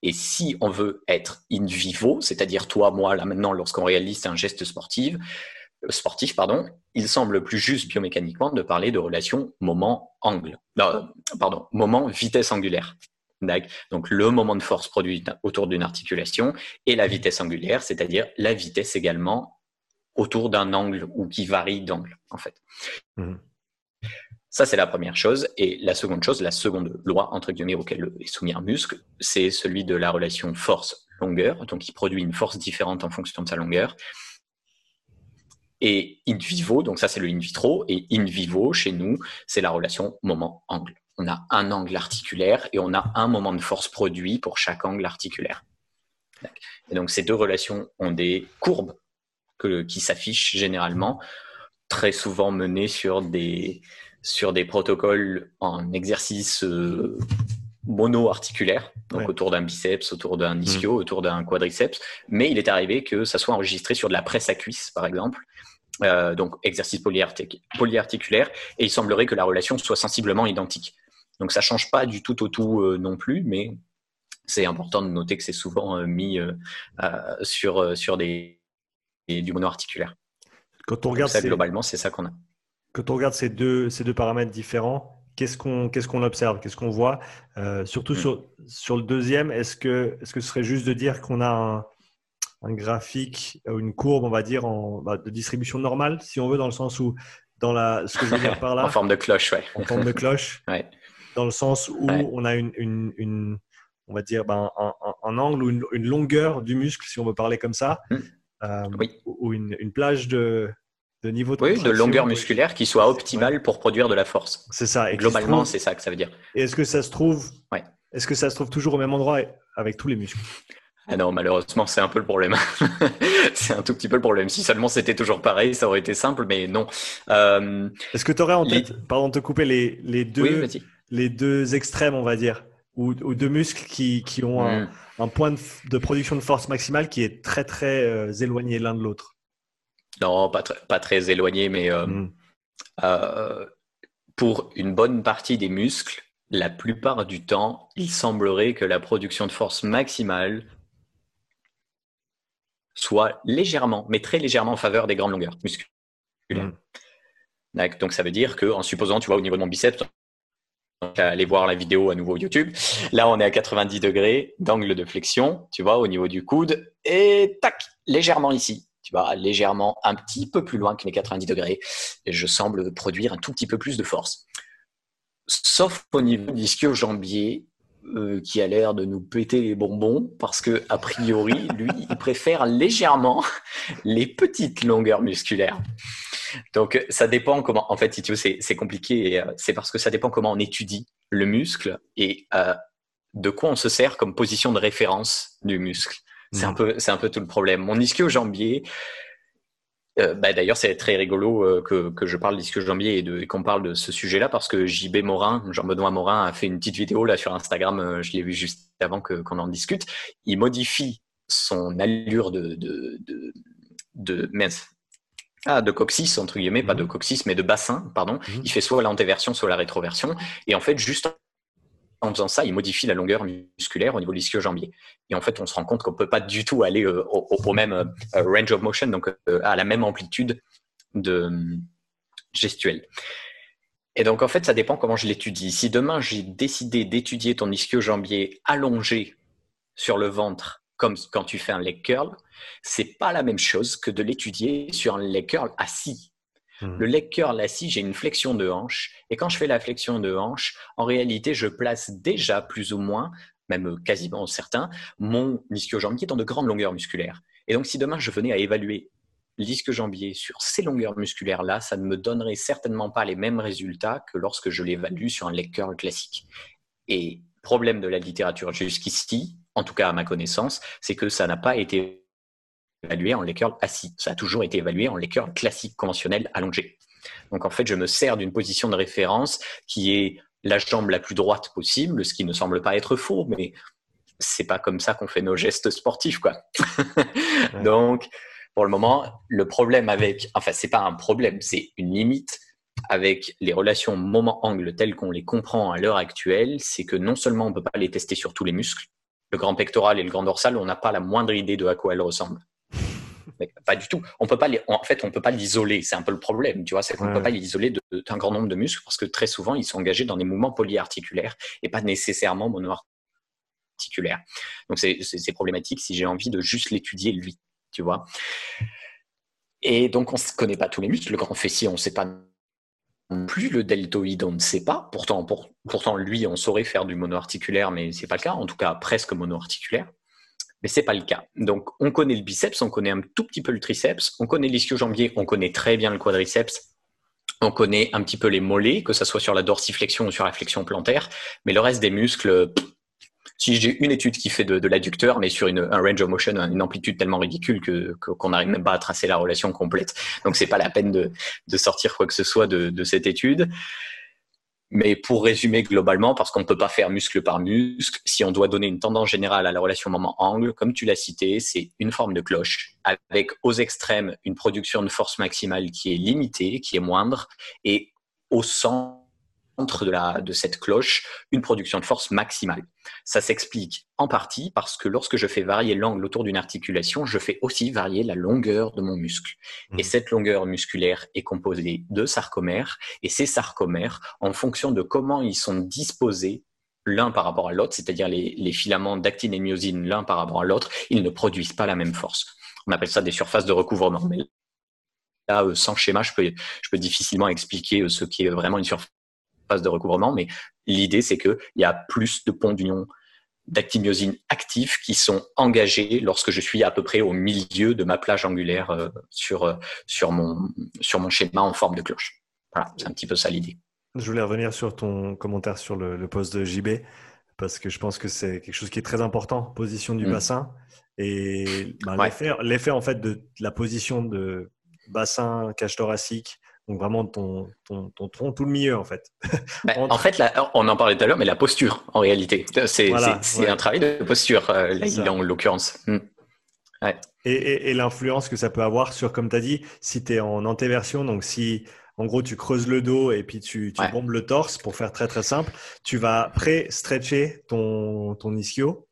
Et si on veut être in vivo, c'est-à-dire toi, moi, là maintenant, lorsqu'on réalise un geste sportif, euh, sportif, pardon, il semble plus juste biomécaniquement de parler de relation moment-angle, pardon, moment-vitesse angulaire. Donc le moment de force produit autour d'une articulation et la vitesse angulaire, c'est-à-dire la vitesse également autour d'un angle ou qui varie d'angle en fait. Mmh. Ça, c'est la première chose. Et la seconde chose, la seconde loi, entre guillemets, auquel est soumis un muscle, c'est celui de la relation force-longueur. Donc, il produit une force différente en fonction de sa longueur. Et in vivo, donc ça, c'est le in vitro. Et in vivo, chez nous, c'est la relation moment-angle. On a un angle articulaire et on a un moment de force produit pour chaque angle articulaire. Et donc, ces deux relations ont des courbes qui s'affichent généralement, très souvent menées sur des, sur des protocoles en exercice euh, mono-articulaire, donc autour d'un biceps, autour d'un mmh. ischio, autour d'un quadriceps. Mais il est arrivé que ça soit enregistré sur de la presse à cuisse, par exemple. Euh, donc exercice polyarticulaire, et il semblerait que la relation soit sensiblement identique. Donc ça change pas du tout au tout euh, non plus, mais c'est important de noter que c'est souvent mis sur, sur des, du mono-articulaire. Quand on regarde ça, globalement, c'est ça qu'on a quand on regarde ces deux, ces deux paramètres différents, qu'est-ce qu'on observe, qu'est-ce qu'on voit euh, Surtout mm. sur, sur le deuxième, est-ce que, ce serait juste de dire qu'on a un, un, graphique ou une courbe, on va dire, en, bah, de distribution normale, si on veut, dans le sens où, dans la, ce que je veux dire par là En forme de cloche, ouais. En forme de cloche. ouais. Dans le sens où on a une, une, une, on va dire, ben, un, un, angle ou une, longueur du muscle, si on veut parler comme ça, mm. euh, oui. ou une, une plage de de niveau de, oui, de longueur musculaire qui soit optimale pour produire de la force. C'est ça. Et globalement, c'est ça que ça veut dire. Et est-ce que ça se trouve ouais. Est-ce que ça se trouve toujours au même endroit avec tous les muscles? Ah non, malheureusement, c'est un peu le problème. c'est un tout petit peu le problème. Si seulement c'était toujours pareil, ça aurait été simple, mais non. Euh, est-ce que tu aurais en tête, pardon de te couper, les, les, deux, les deux extrêmes, on va dire, ou, deux muscles qui, qui ont un, hmm. point de, de, production de force maximale qui est très, très euh, éloigné l'un de l'autre? Non, pas, pas très éloigné, mais euh, mm. euh, pour une bonne partie des muscles, la plupart du temps, il semblerait que la production de force maximale soit légèrement, mais très légèrement en faveur des grandes longueurs musculaires. Mm. Donc ça veut dire que, en supposant, tu vois, au niveau de mon biceps, aller voir la vidéo à nouveau YouTube. Là, on est à 90 degrés d'angle de flexion, tu vois, au niveau du coude, et tac, légèrement ici tu vas légèrement un petit peu plus loin que les 90 degrés et je semble produire un tout petit peu plus de force. Sauf au niveau du ischio-jambier euh, qui a l'air de nous péter les bonbons parce que a priori, lui, il préfère légèrement les petites longueurs musculaires. Donc, ça dépend comment. En fait, si tu veux, c'est compliqué. Euh, c'est parce que ça dépend comment on étudie le muscle et euh, de quoi on se sert comme position de référence du muscle. C'est un peu, c'est un peu tout le problème. Mon ischio-jambier, euh, bah, d'ailleurs, c'est très rigolo euh, que, que, je parle d'ischio-jambier et, et qu'on parle de ce sujet-là parce que JB Morin, Jean-Benoît Morin, a fait une petite vidéo là sur Instagram. Euh, je l'ai vu juste avant que, qu'on en discute. Il modifie son allure de, de, de, de ah, de coccyx, entre guillemets, pas de mm. coccyx, mais de bassin, pardon. Mm. Il fait soit l'antéversion, soit la rétroversion. Et en fait, juste en faisant ça, il modifie la longueur musculaire au niveau de l'ischio-jambier. Et en fait, on se rend compte qu'on ne peut pas du tout aller euh, au, même euh, range of motion, donc euh, à la même amplitude de gestuelle. Et donc, en fait, ça dépend comment je l'étudie. Si demain, j'ai décidé d'étudier ton ischio-jambier allongé sur le ventre, comme quand tu fais un leg curl, c'est pas la même chose que de l'étudier sur un leg curl assis. Mmh. Le leg curl assis, j'ai une flexion de hanche. Et quand je fais la flexion de hanche, en réalité, je place déjà plus ou moins, même quasiment certain, mon ischio-jambier dans de grandes longueurs musculaires. Et donc, si demain je venais à évaluer l'ischio-jambier sur ces longueurs musculaires-là, ça ne me donnerait certainement pas les mêmes résultats que lorsque je l'évalue sur un leg curl classique. Et problème de la littérature jusqu'ici, en tout cas à ma connaissance, c'est que ça n'a pas été évalué en leg curl assis. Ça a toujours été évalué en leg curl classique, conventionnel, allongé. Donc en fait, je me sers d'une position de référence qui est la jambe la plus droite possible, ce qui ne semble pas être faux, mais c'est pas comme ça qu'on fait nos gestes sportifs, quoi. Donc, pour le moment, le problème avec, enfin, c'est pas un problème, c'est une limite avec les relations moment-angle telles qu'on les comprend à l'heure actuelle, c'est que non seulement on peut pas les tester sur tous les muscles, le grand pectoral et le grand dorsal, on n'a pas la moindre idée de à quoi elles ressemblent. Pas du tout. On peut pas les, en fait, on peut pas l'isoler. C'est un peu le problème, tu vois. C'est qu'on ne peut pas l'isoler d'un grand nombre de muscles parce que très souvent, ils sont engagés dans des mouvements polyarticulaires et pas nécessairement monoarticulaires. Donc, c'est problématique si j'ai envie de juste l'étudier lui tu vois. Et donc, on ne connaît pas tous les muscles. Le grand fessier, on ne sait pas non plus. Le deltoïde, on ne sait pas. Pourtant, pourtant, lui, on saurait faire du monoarticulaire, mais ce n'est pas le cas. En tout cas, presque monoarticulaire. Mais ce n'est pas le cas. Donc, on connaît le biceps, on connaît un tout petit peu le triceps, on connaît l'ischio-jambier, on connaît très bien le quadriceps. On connaît un petit peu les mollets, que ce soit sur la dorsiflexion ou sur la flexion plantaire, mais le reste des muscles, si j'ai une étude qui fait de, l'adducteur, mais sur une, un range of motion, une amplitude tellement ridicule que qu'on n'arrive même pas à tracer la relation complète. Donc c'est pas la peine de, de, sortir quoi que ce soit de, de cette étude. Mais pour résumer globalement, parce qu'on ne peut pas faire muscle par muscle, si on doit donner une tendance générale à la relation moment-angle, comme tu l'as cité, c'est une forme de cloche, avec aux extrêmes une production de force maximale qui est limitée, qui est moindre, et au centre de, la, de cette cloche une production de force maximale. Ça s'explique en partie parce que lorsque je fais varier l'angle autour d'une articulation, je fais aussi varier la longueur de mon muscle. Mmh. Et cette longueur musculaire est composée de sarcomères. Et ces sarcomères, en fonction de comment ils sont disposés l'un par rapport à l'autre, c'est-à-dire les, les, filaments d'actine et myosine l'un par rapport à l'autre, ils ne produisent pas la même force. On appelle ça des surfaces de recouvrement. Mais là, euh, sans schéma, je peux, je peux difficilement expliquer euh, ce qui est vraiment une surface phase de recouvrement, mais l'idée, c'est qu'il y a plus de ponts d'union d'actiniosine actifs qui sont engagés lorsque je suis à peu près au milieu de ma plage angulaire euh, sur, euh, sur, mon, sur mon schéma en forme de cloche. Voilà, c'est un petit peu ça l'idée. Je voulais revenir sur ton commentaire sur le, poste de JB, parce que je pense que c'est quelque chose qui est très important, position du mm. bassin. Et bah, l'effet en fait de la position de bassin, cage thoracique, donc vraiment ton, ton, ton tronc, tout le milieu en fait. Bah, en fait, on en parlait tout à l'heure, mais la posture en réalité, c'est un travail de posture, euh, en l'occurrence. Hmm. Et, et, l'influence que ça peut avoir sur, comme tu as dit, si tu es en antéversion, donc si en gros tu creuses le dos et puis tu, tu bombes le torse, pour faire très très simple, tu vas pré-stretcher ton, ton ischio.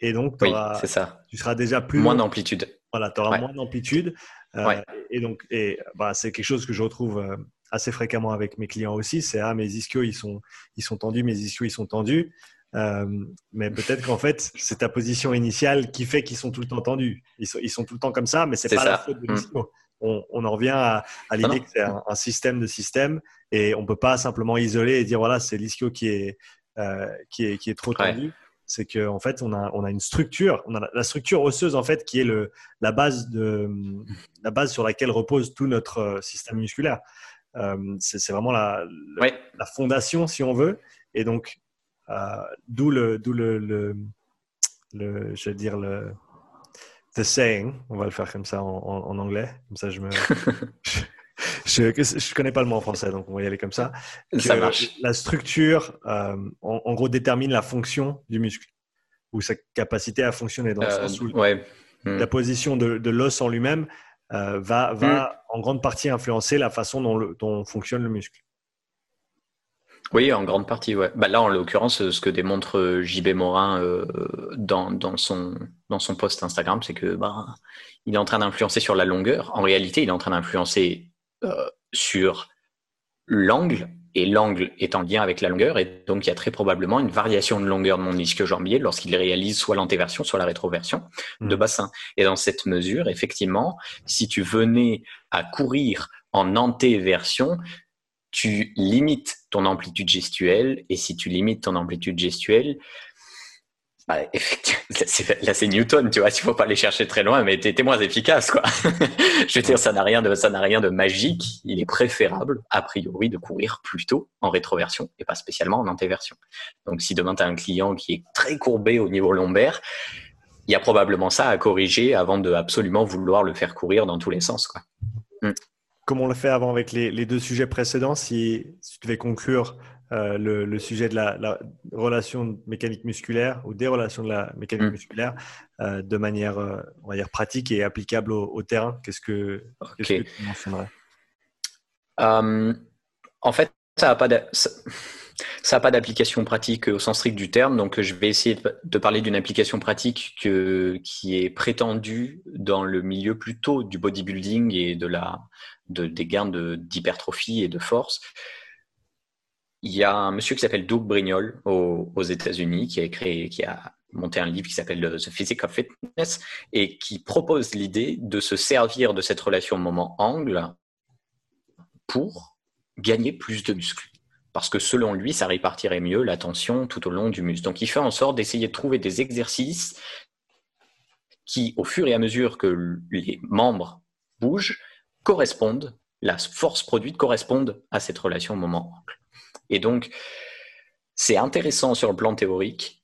Et donc, ça. tu seras déjà plus. Moins d'amplitude. Voilà, tu auras moins d'amplitude. Euh, et donc, et, bah, c'est quelque chose que je retrouve euh, assez fréquemment avec mes clients aussi. C'est ah, mes ischios, ils sont, ils sont tendus, mes ischios, ils sont tendus. Euh, mais peut-être qu'en fait, c'est ta position initiale qui fait qu'ils sont tout le temps tendus. Ils sont, ils sont tout le temps comme ça, mais c'est pas la faute de mm. l'ischio. On, on, en revient à, à l'idée que c'est un, système de système et on peut pas simplement isoler et dire voilà, c'est l'ischio qui est, qui est, qui est trop tendu c'est qu'en en fait, on a, on a une structure, on a la structure osseuse en fait qui est le, la, base de, la base sur laquelle repose tout notre euh, système musculaire. Euh, c'est vraiment la, la, fondation, si on veut. Et donc, euh, d'où le, le, le, le, je vais dire le, the saying, on va le faire comme ça en, en anglais, comme ça je me, je ne connais pas le mot en français, donc on va y aller comme ça. ça marche. La structure, euh, en, gros, détermine la fonction du muscle ou sa capacité à fonctionner dans le euh, sens où hmm. la position de, l'os en lui-même euh, va, va hmm. en grande partie influencer la façon dont, fonctionne le muscle. Oui, en grande partie, ouais. Bah là, en l'occurrence, ce que démontre JB Morin dans, dans, son, dans son post Instagram, c'est que bah, il est en train d'influencer sur la longueur. En réalité, il est en train d'influencer euh, sur l'angle et l'angle est en lien avec la longueur, et donc il y a très probablement une variation de longueur de mon ischio-jambier lorsqu'il réalise soit l'antéversion, soit la rétroversion de mmh. bassin. Et dans cette mesure, effectivement, si tu venais à courir en antéversion, tu limites ton amplitude gestuelle, et si tu limites ton amplitude gestuelle, bah, là c'est Newton, tu vois, il faut pas aller chercher très loin, mais t'es moins efficace, quoi. Je veux dire, ça n'a rien de, ça n'a rien de magique. Il est préférable, a priori, de courir plutôt en rétroversion et pas spécialement en antéversion. Donc, si demain tu as un client qui est très courbé au niveau lombaire, il y a probablement ça à corriger avant de absolument vouloir le faire courir dans tous les sens. Mm. Comme on l'a fait avant avec les, deux sujets précédents, si tu devais conclure euh, le, sujet de la, relation mécanique musculaire ou des relations de la mécanique mm. musculaire euh, de manière, euh, on va dire, pratique et applicable au, terrain. Qu'est-ce que, tu mentionnerais En fait, ça n'a pas de... Ça pas d'application pratique au sens strict du terme, donc je vais essayer de parler d'une application pratique qui est prétendue dans le milieu plutôt du bodybuilding et de la, des gains d'hypertrophie et de force. Il y a un monsieur qui s'appelle Doug Brignol aux, États-Unis qui a créé, qui a monté un livre qui s'appelle The Physics of Fitness et qui propose l'idée de se servir de cette relation moment-angle pour gagner plus de muscles. Parce que selon lui, ça répartirait mieux la tension tout au long du muscle. Donc il fait en sorte d'essayer de trouver des exercices qui, au fur et à mesure que les membres bougent, correspondent, la force produite corresponde à cette relation moment-angle. Et donc, c'est intéressant sur le plan théorique,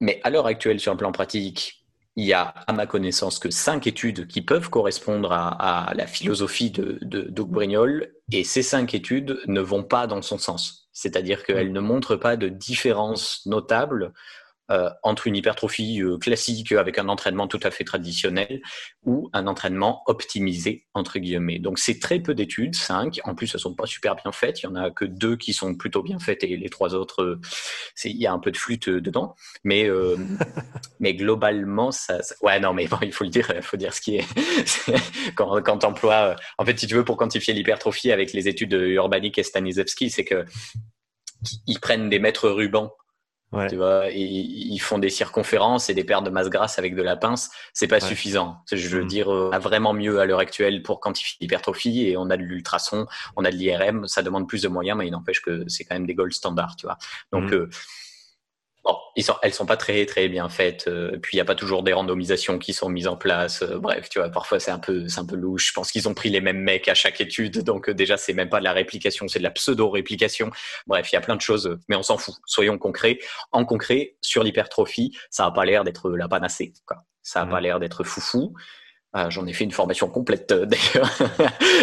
mais à l'heure actuelle, sur le plan pratique, il y a, à ma connaissance, que cinq études qui peuvent correspondre à, la philosophie de, de Doug Brignol, et ces cinq études ne vont pas dans son sens. C'est-à-dire qu'elles ne montrent pas de différence notable entre une hypertrophie euh, classique avec un entraînement tout à fait traditionnel ou un entraînement optimisé, entre guillemets. Donc c'est très peu d'études, cinq. En plus, elles sont pas super bien faites. Il y en a que deux qui sont plutôt bien faites et les trois autres, euh, il y a un peu de flûte dedans. Mais, mais globalement, ça, Ouais, non, mais bon, il faut le dire, il faut dire ce qui est. quand quand tu emploies... En fait, si tu veux, pour quantifier l'hypertrophie avec les études de Urbanik et Stanislavski, c'est que ils prennent des mètres rubans tu vois, ils, font des circonférences et des pertes de masse grasse avec de la pince, c'est pas suffisant. Je veux mm. dire, euh, on a vraiment mieux à l'heure actuelle pour quantifier l'hypertrophie et on a de l'ultrason, on a de l'IRM, ça demande plus de moyens, mais il n'empêche que c'est quand même des gold standards, tu vois. Donc, mm. euh, Bon, ils sont, elles sont pas très très bien faites. Euh, puis il y a pas toujours des randomisations qui sont mises en place. Euh, bref, tu vois, parfois c'est un peu c'est un peu louche. Je pense qu'ils ont pris les mêmes mecs à chaque étude, donc euh, déjà c'est même pas de la réplication, c'est de la pseudo réplication. Bref, il y a plein de choses, mais on s'en fout. Soyons concrets. En concret, sur l'hypertrophie, ça a pas l'air d'être la panacée. Quoi. Ça a pas mmh. l'air d'être foufou. Ah, j'en ai fait une formation complète euh, d'ailleurs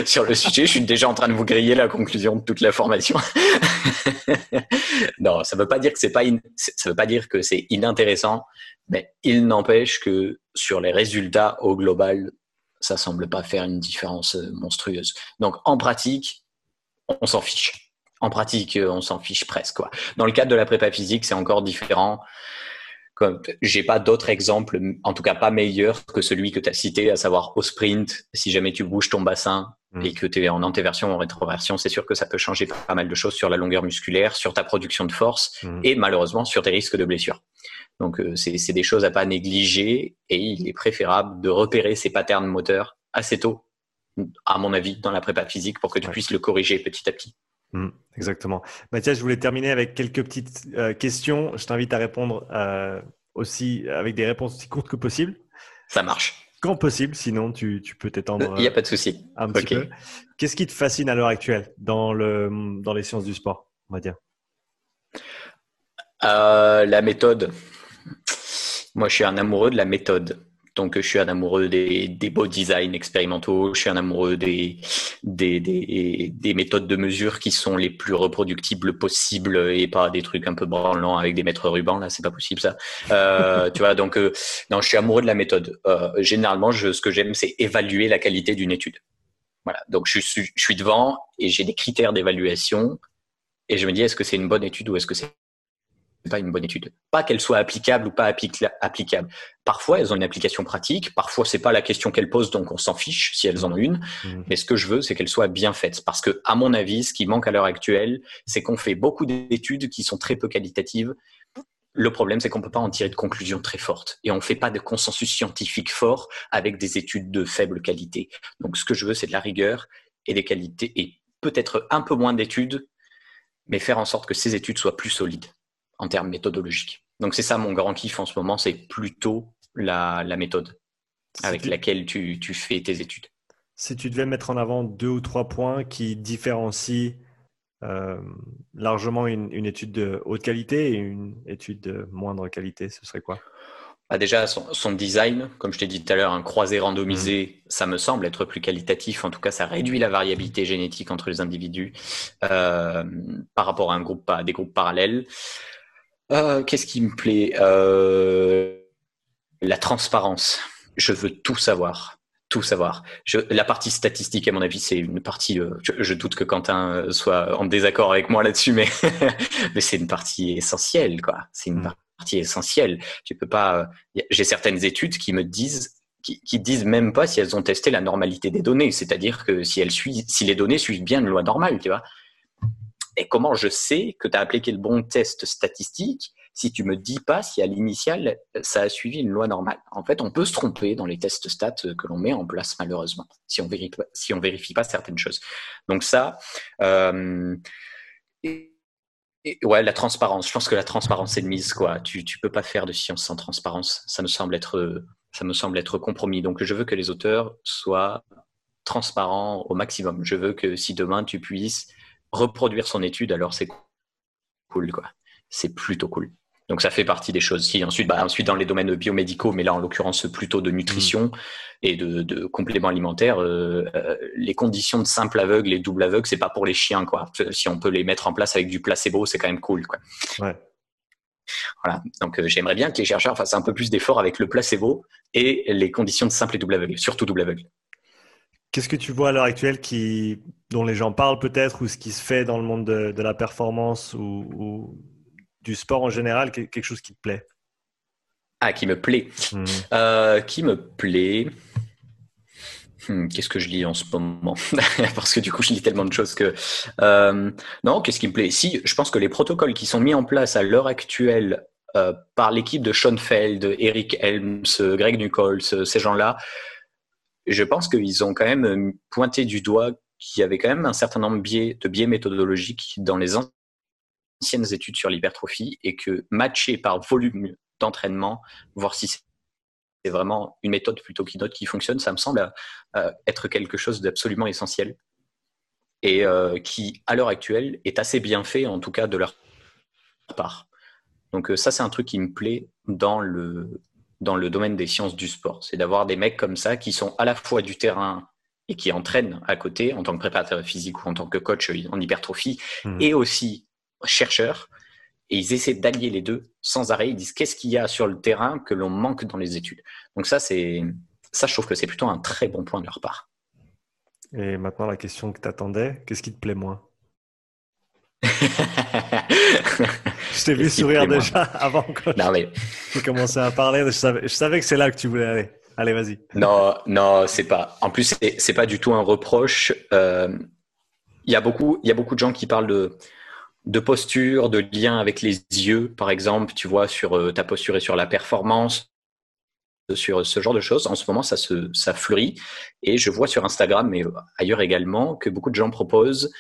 sur le sujet. Je suis déjà en train de vous griller la conclusion de toute la formation. non, ça veut pas dire que c'est pas ça veut pas dire que c'est inintéressant, mais il n'empêche que sur les résultats au global, ça semble pas faire une différence euh, monstrueuse. Donc en pratique, on s'en fiche. En pratique, euh, on s'en fiche presque. Quoi. Dans le cadre de la prépa physique, c'est encore différent j'ai pas d'autres exemples, en tout cas pas meilleurs que celui que tu as cité, à savoir au sprint, si jamais tu bouges ton bassin mm. et que tu es en antéversion ou en rétroversion, c'est sûr que ça peut changer pas mal de choses sur la longueur musculaire, sur ta production de force mm. et malheureusement sur tes risques de blessure. Donc euh, c'est des choses à pas négliger et il est préférable de repérer ces patterns moteurs assez tôt, à mon avis, dans la prépa physique pour que tu puisses le corriger petit à petit. Mm, exactement. Mathias, je voulais terminer avec quelques petites euh, questions. Je t'invite à répondre euh, aussi avec des réponses aussi courtes que possible. Ça marche. Quand possible, sinon tu, peux t'étendre. Il n'y a pas de souci. Un petit peu. Qu'est-ce qui te fascine à l'heure actuelle dans, le, dans les sciences du sport, on va dire? Euh, La méthode. Moi, je suis un amoureux de la méthode. Donc, je suis un amoureux des, des beaux designs expérimentaux, je suis un amoureux des, des, des, des, méthodes de mesure qui sont les plus reproductibles possibles et pas des trucs un peu branlants avec des mètres rubans. Là, c'est pas possible, ça. Euh, tu vois, donc, euh, non, je suis amoureux de la méthode. Euh, généralement, je, ce que j'aime, c'est évaluer la qualité d'une étude. Voilà. Donc, je suis, je suis devant et j'ai des critères d'évaluation et je me dis, est-ce que c'est une bonne étude ou est-ce que c'est pas une bonne étude. Pas qu'elle soit applicable ou pas applicable. Parfois, elles ont une application pratique. Parfois, c'est pas la question qu'elles posent, donc on s'en fiche si elles en ont une. Mmh. Mais ce que je veux, c'est qu'elles soient bien faites. Parce que, à mon avis, ce qui manque à l'heure actuelle, c'est qu'on fait beaucoup d'études qui sont très peu qualitatives. Le problème, c'est qu'on peut pas en tirer de conclusions très fortes. Et on fait pas de consensus scientifique fort avec des études de faible qualité. Donc, ce que je veux, c'est de la rigueur et des qualités et peut-être un peu moins d'études, mais faire en sorte que ces études soient plus solides en termes méthodologiques. Donc c'est ça mon grand kiff en ce moment, c'est plutôt la, méthode avec laquelle tu, fais tes études. Si tu devais mettre en avant deux ou trois points qui différencient euh, largement une, étude de haute qualité et une étude de moindre qualité, ce serait quoi? Bah déjà, son, design, comme je t'ai dit tout à l'heure, un croisé randomisé, mmh. ça me semble être plus qualitatif. En tout cas, ça réduit la variabilité génétique entre les individus euh, par rapport à un groupe, à des groupes parallèles. Euh, qu'est-ce qui me plaît? Euh, La transparence. Je veux tout savoir. Tout savoir. la partie statistique, à mon avis, c'est une partie. Euh, je, doute que Quentin soit en désaccord avec moi là-dessus, mais, mais c'est une partie essentielle, quoi. C'est une mm. partie essentielle. Tu peux pas. J'ai certaines études qui me disent qui, qui, disent même pas si elles ont testé la normalité des données, c'est-à-dire que si elles suivent, si les données suivent bien une loi normale, tu vois. Et comment je sais que tu as appliqué le bon test statistique si tu me dis pas si à l'initial, ça a suivi une loi normale? En fait, on peut se tromper dans les tests stats que l'on met en place, malheureusement, si on vérifie, on vérifie pas certaines choses. Donc ça, euh, ouais, la transparence. Je pense que la transparence est de mise, quoi. Tu, tu peux pas faire de science sans transparence. Ça me semble être, ça me semble être compromis. Donc, je veux que les auteurs soient transparents au maximum. Je veux que si demain tu puisses reproduire son étude, alors c'est cool, quoi. C'est plutôt cool. Donc ça fait partie des choses. Si ensuite, bah, ensuite dans les domaines biomédicaux, mais là en l'occurrence plutôt de nutrition mm. et de, compléments alimentaires, euh, euh, les conditions de simple aveugle et double aveugle, c'est pas pour les chiens quoi. Si on peut les mettre en place avec du placebo, c'est quand même cool quoi. Ouais. Voilà. Donc euh, j'aimerais bien que les chercheurs fassent un peu plus d'efforts avec le placebo et les conditions de simple et double aveugle, surtout double aveugle. Qu'est-ce que tu vois à l'heure actuelle qui, dont les gens parlent peut-être ou ce qui se fait dans le monde de, la performance ou, du sport en général, quelque chose qui te plaît? Ah, qui me plaît. Hmm. Euh, qui me plaît? Hmm, Qu'est-ce que je lis en ce moment? Parce que du coup, je lis tellement de choses que... Euh, non, qu'est-ce qui me plaît? Si, je pense que les protocoles qui sont mis en place à l'heure actuelle euh, par l'équipe de Schoenfeld, Eric Helms, Greg Nichols, ces gens-là, je pense qu'ils ont quand même euh, pointé du doigt qu'il y avait quand même un certain nombre de biais, méthodologiques dans les anciennes études sur l'hypertrophie et que matcher par volume d'entraînement, voir si c'est vraiment une méthode plutôt qu'une autre qui fonctionne, ça me semble euh, être quelque chose d'absolument essentiel et euh, qui, à l'heure actuelle, est assez bien fait, en tout cas de leur part. Donc ça, c'est un truc qui me plaît dans le, dans le domaine des sciences du sport. C'est d'avoir des mecs comme ça qui sont à la fois du terrain et qui entraînent à côté en tant que préparateur physique ou en tant que coach en hypertrophie hmm. et aussi chercheurs. Et ils essaient d'allier les deux sans arrêt. Ils disent qu'est-ce qu'il y a sur le terrain que l'on manque dans les études? Donc ça, c'est ça, je trouve que c'est plutôt un très bon point de leur part. Et maintenant, la question que tu attendais, qu'est-ce qui te plaît moins? je t'ai vu sourire déjà avant que non, mais... tu commençais à parler. Je savais, je savais que c'est là que tu voulais aller. Allez, vas-y. Non, non, c'est pas. En plus, c'est pas du tout un reproche. Euh, il y a beaucoup, il y a beaucoup de gens qui parlent de de posture, de lien avec les yeux, par exemple. Tu vois sur euh, ta posture et sur la performance, sur ce genre de choses. En ce moment, ça se ça fleurit et je vois sur Instagram, mais ailleurs également, que beaucoup de gens proposent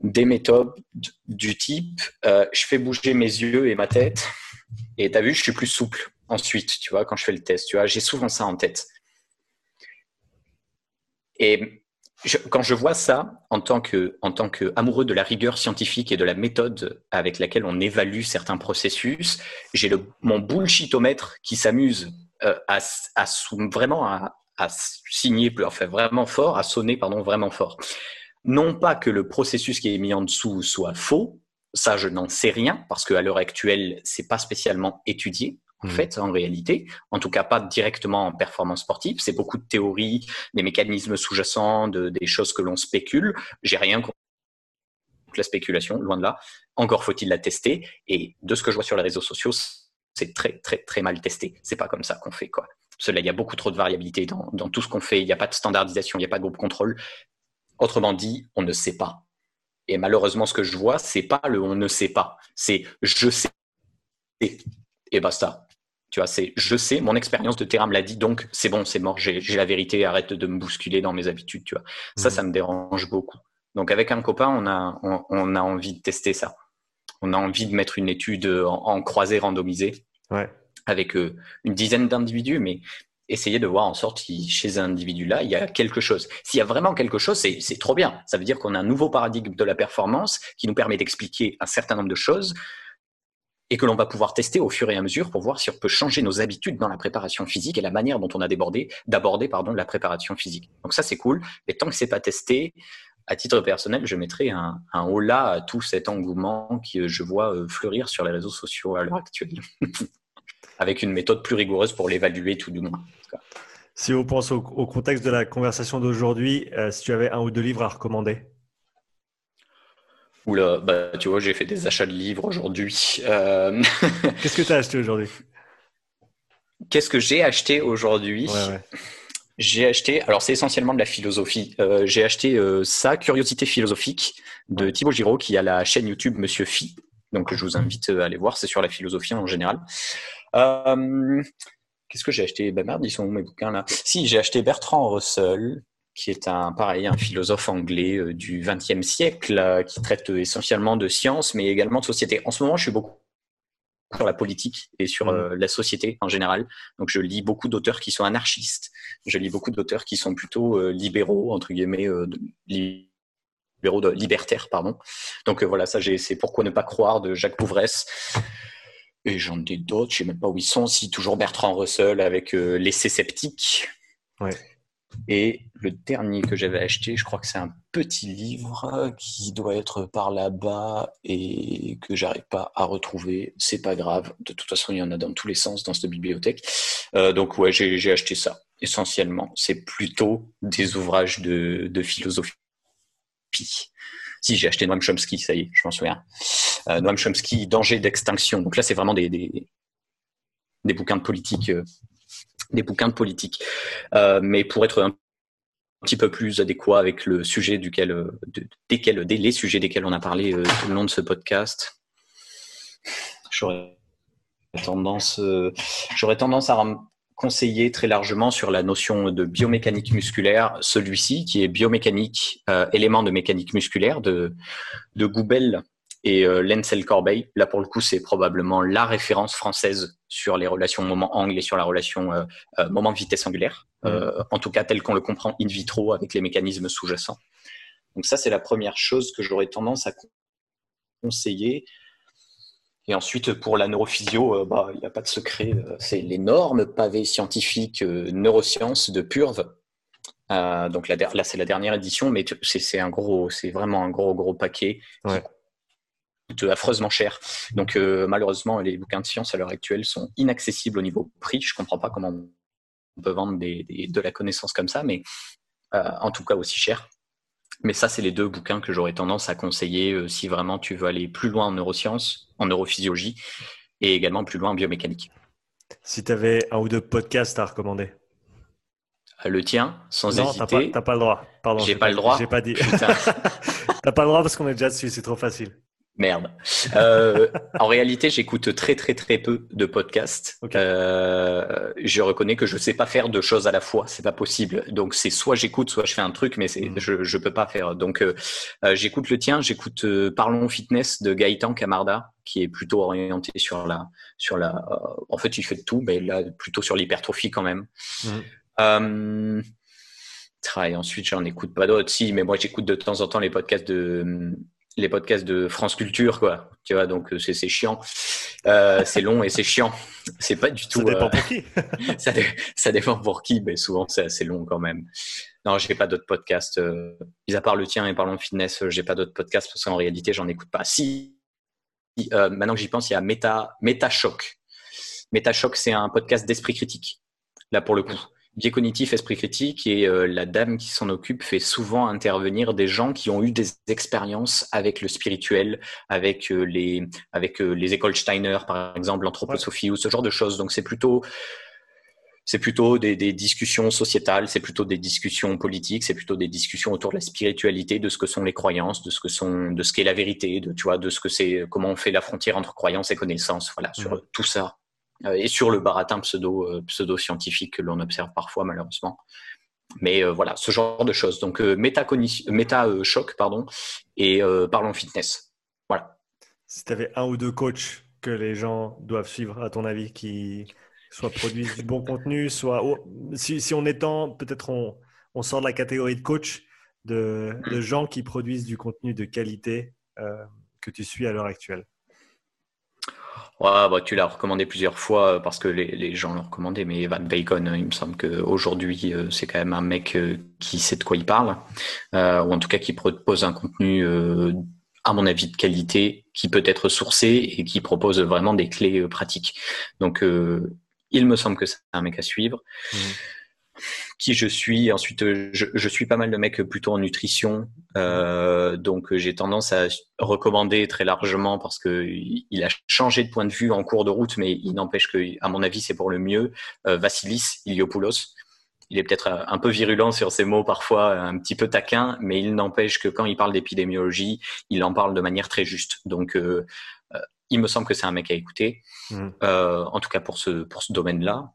des méthodes du type euh, je fais bouger mes yeux et ma tête et tu as vu je suis plus souple ensuite tu vois quand je fais le test tu vois j'ai souvent ça en tête. Et quand je vois ça en tant que en tant que amoureux de la rigueur scientifique et de la méthode avec laquelle on évalue certains processus j'ai mon bullshitomètre qui s'amuse euh, à, à, vraiment à, à signer enfin vraiment fort à sonner pardon vraiment fort non pas que le processus qui est mis en dessous soit faux, ça je n'en sais rien parce qu'à l'heure actuelle c'est pas spécialement étudié en hmm. fait en réalité, en tout cas pas directement en performance sportive. C'est beaucoup de théories, des mécanismes sous-jacents, de, des choses que l'on spécule. J'ai rien la spéculation, loin de là. Encore faut-il la tester. Et de ce que je vois sur les réseaux sociaux, c'est très, très, très mal testé. C'est pas comme ça qu'on fait, quoi. Cela, il y a beaucoup trop de variabilité dans, dans tout ce qu'on fait. Il n'y a pas de standardisation, il n'y a pas de groupe contrôle. Autrement dit, on ne sait pas. Et malheureusement, ce que je vois, c'est pas le on ne sait pas. C'est je sais et basta. Tu vois, c'est je sais, mon expérience de terrain me l'a dit, donc c'est bon, c'est mort, j'ai la vérité, arrête de me bousculer dans mes habitudes, tu vois. Ça, mmh. ça me dérange beaucoup. Donc avec un copain, on a, on, a envie de tester ça. On a envie de mettre une étude en, croisée randomisée avec euh, une dizaine d'individus, mais essayer de voir en sorte si chez un individu-là, il y a quelque chose. S'il y a vraiment quelque chose, c'est trop bien. Ça veut dire qu'on a un nouveau paradigme de la performance qui nous permet d'expliquer un certain nombre de choses et que l'on va pouvoir tester au fur et à mesure pour voir si on peut changer nos habitudes dans la préparation physique et la manière dont on a débordé, d'aborder pardon la préparation physique. Donc ça c'est cool. Mais tant que c'est pas testé, à titre personnel, je mettrai un, un haut là à tout cet engouement que je vois euh, fleurir sur les réseaux sociaux à l'heure actuelle, avec une méthode plus rigoureuse pour l'évaluer tout du moins. Si on pense au, contexte de la conversation d'aujourd'hui, euh, si tu avais un ou deux livres à recommander Oula, bah, tu vois, j'ai fait des achats de livres aujourd'hui. Euh, Qu'est-ce que tu as acheté aujourd'hui? Qu'est-ce que j'ai acheté aujourd'hui? J'ai acheté, alors c'est essentiellement de la philosophie. Euh, j'ai acheté euh, ça, Curiosité philosophique, de Thibaut Giraud, qui a la chaîne YouTube Monsieur Phi. Donc je vous invite à aller voir, c'est sur la philosophie en général. Qu'est-ce que j'ai acheté? Ben merde, ils sont où mes bouquins là? Si, j'ai acheté Bertrand Russell, qui est un pareil un philosophe anglais euh, du XXe siècle euh, qui traite essentiellement de science mais également de société. En ce moment, je suis beaucoup sur la politique et sur mmh. euh, la société en général. Donc je lis beaucoup d'auteurs qui sont anarchistes, je lis beaucoup d'auteurs qui sont plutôt libéraux entre guillemets libéraux de libertaires pardon. Donc voilà, ça c'est pourquoi ne pas croire de Jacques Pauvresse. Et j'en ai d'autres, je sais même pas où ils sont, si toujours Bertrand Russell avec l'essai sceptique. Ouais. Et le dernier que j'avais acheté, je crois que c'est un petit livre qui doit être par là-bas et que j'arrive pas à retrouver. C'est pas grave. De toute façon, il y en a dans tous les sens dans cette bibliothèque. Euh, donc ouais, j'ai acheté ça. Essentiellement, c'est plutôt des ouvrages de, de philosophie. Si j'ai acheté Noam Chomsky, ça y est, je m'en souviens. Euh, Noam Chomsky, Danger d'extinction. Donc là, c'est vraiment des, des, des, bouquins de politique. Euh, des bouquins de politique. Euh, mais pour être un petit peu plus adéquat avec le sujet duquel, euh, desquels, les sujets desquels on a parlé euh, tout le long de ce podcast, j'aurais tendance, j'aurais tendance à conseiller très largement sur la notion de biomécanique musculaire, celui-ci qui est biomécanique, élément de mécanique musculaire de, de Goubel et euh, Lensel Corbeil, là pour le coup, c'est probablement la référence française sur les relations moment-angle et sur la relation euh, euh, moment-vitesse angulaire, en tout cas tel qu'on le comprend in vitro avec les mécanismes sous-jacents. Donc ça, c'est la première chose que j'aurais tendance à conseiller. Et ensuite, pour la neurophysio, bah, il n'y a pas de secret, c'est l'énorme pavé scientifique neurosciences de Purve. donc là, c'est la dernière édition, mais c'est un gros, c'est vraiment un gros gros paquet affreusement cher. Donc euh, malheureusement, les bouquins de science à l'heure actuelle sont inaccessibles au niveau prix. Je comprends pas comment on peut vendre de la connaissance comme ça, mais euh, en tout cas aussi cher. Mais ça, c'est les deux bouquins que j'aurais tendance à conseiller euh, si vraiment tu veux aller plus loin en neurosciences, en neurophysiologie, et également plus loin en biomécanique. Si tu avais un ou deux podcasts à recommander le tien, sans hésiter. Non, t'as pas, le droit. Pardon. J'ai pas, le droit. J'ai pas dit. t'as pas le droit parce qu'on est déjà dessus, c'est trop facile. Merde. Euh, en réalité, j'écoute très très très peu de podcasts. Euh, je reconnais que je sais pas faire deux choses à la fois, c'est pas possible. Donc c'est soit j'écoute, soit je fais un truc, mais c'est mm. je je peux pas faire. Donc euh, j'écoute le tien, j'écoute euh, Parlons Fitness de Gaëtan Camarda, qui est plutôt orienté sur la sur la. en fait, il fait de tout, mais là plutôt sur l'hypertrophie quand même. Et ensuite, j'en écoute pas d'autres. Si, mais moi j'écoute de temps en temps les podcasts de les podcasts de France Culture, quoi. Tu vois, donc euh, c'est chiant. Euh, c'est long et c'est chiant. C'est pas du tout. Ça dépend pour qui. ça, dépend pour qui, mais souvent c'est assez long quand même. Non, j'ai pas d'autres podcasts. Euh, mis à part le tien et parlons fitness, j'ai pas d'autres podcasts parce qu'en réalité, j'en écoute pas. Si, maintenant que j'y pense, il y a Meta, Meta Choc. Meta Choc, c'est un podcast d'esprit critique. Là, pour le coup biais cognitif, esprit critique, et euh, la dame qui s'en occupe fait souvent intervenir des gens qui ont eu des expériences avec le spirituel, avec euh, les avec euh, les écoles Steiner, par exemple, l'anthroposophie ou ce genre de choses. Donc c'est plutôt c'est plutôt des, des, discussions sociétales, c'est plutôt des discussions politiques, c'est plutôt des discussions autour de la spiritualité, de ce que sont les croyances, de ce que sont, de ce qu'est la vérité, de tu vois, de ce que c'est, comment on fait la frontière entre croyances et connaissances, voilà, sur tout ça. Euh, et sur le baratin pseudo, euh, pseudo scientifique que l'on observe parfois malheureusement. Mais euh, voilà, ce genre de choses. Donc méta, méta choc pardon, et parlons fitness. Voilà. Si tu avais un ou deux coachs que les gens doivent suivre, à ton avis, qui soit produisent du bon contenu, soit si, si, on étend, peut-être on, on, sort de la catégorie de coach, de, de gens qui produisent du contenu de qualité que tu suis à l'heure actuelle. Ouais, bah, tu l'as recommandé plusieurs fois euh, parce que les, les gens l'ont recommandé, mais Evan Bacon, euh, il me semble qu'aujourd'hui, euh, c'est quand même un mec qui sait de quoi il parle, euh, ou en tout cas qui propose un contenu, euh, à mon avis, de qualité, qui peut être sourcé et qui propose vraiment des clés pratiques. Donc, il me semble que c'est un mec à suivre. Mmh qui je suis. Ensuite, euh, je, je, suis pas mal de mecs plutôt en nutrition, euh, donc euh, j'ai tendance à recommander très largement parce que il a changé de point de vue en cours de route, mais il n'empêche que, à mon avis, c'est pour le mieux. Euh, Vassilis Iliopoulos. Il est peut-être un peu virulent sur ses mots parfois, un petit peu taquin, mais il n'empêche que quand il parle d'épidémiologie, il en parle de manière très juste. Donc, euh, il me semble que c'est un mec à écouter, mmh. en tout cas pour ce pour ce domaine-là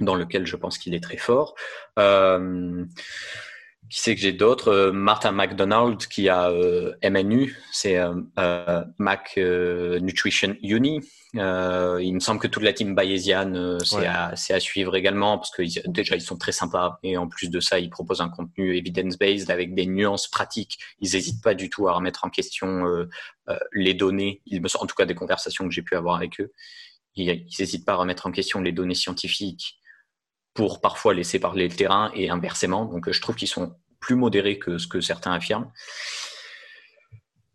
dans lequel je pense qu'il est très fort. Euh, qui sait que j'ai d'autres? Euh, Martin McDonald qui a euh, MNU, c'est euh, Mac Nutrition Uni. il me semble que toute la team bayésienne, c'est à, à, suivre également parce que déjà ils sont très sympas et en plus de ça, ils proposent un contenu evidence-based avec des nuances pratiques. Ils n'hésitent pas du tout à remettre en question les données. Il me semble, en tout cas des conversations que j'ai pu avoir avec eux. Ils n'hésitent pas à remettre en question les données scientifiques pour parfois laisser parler le terrain et inversement. Donc je trouve qu'ils sont plus modérés que ce que certains affirment.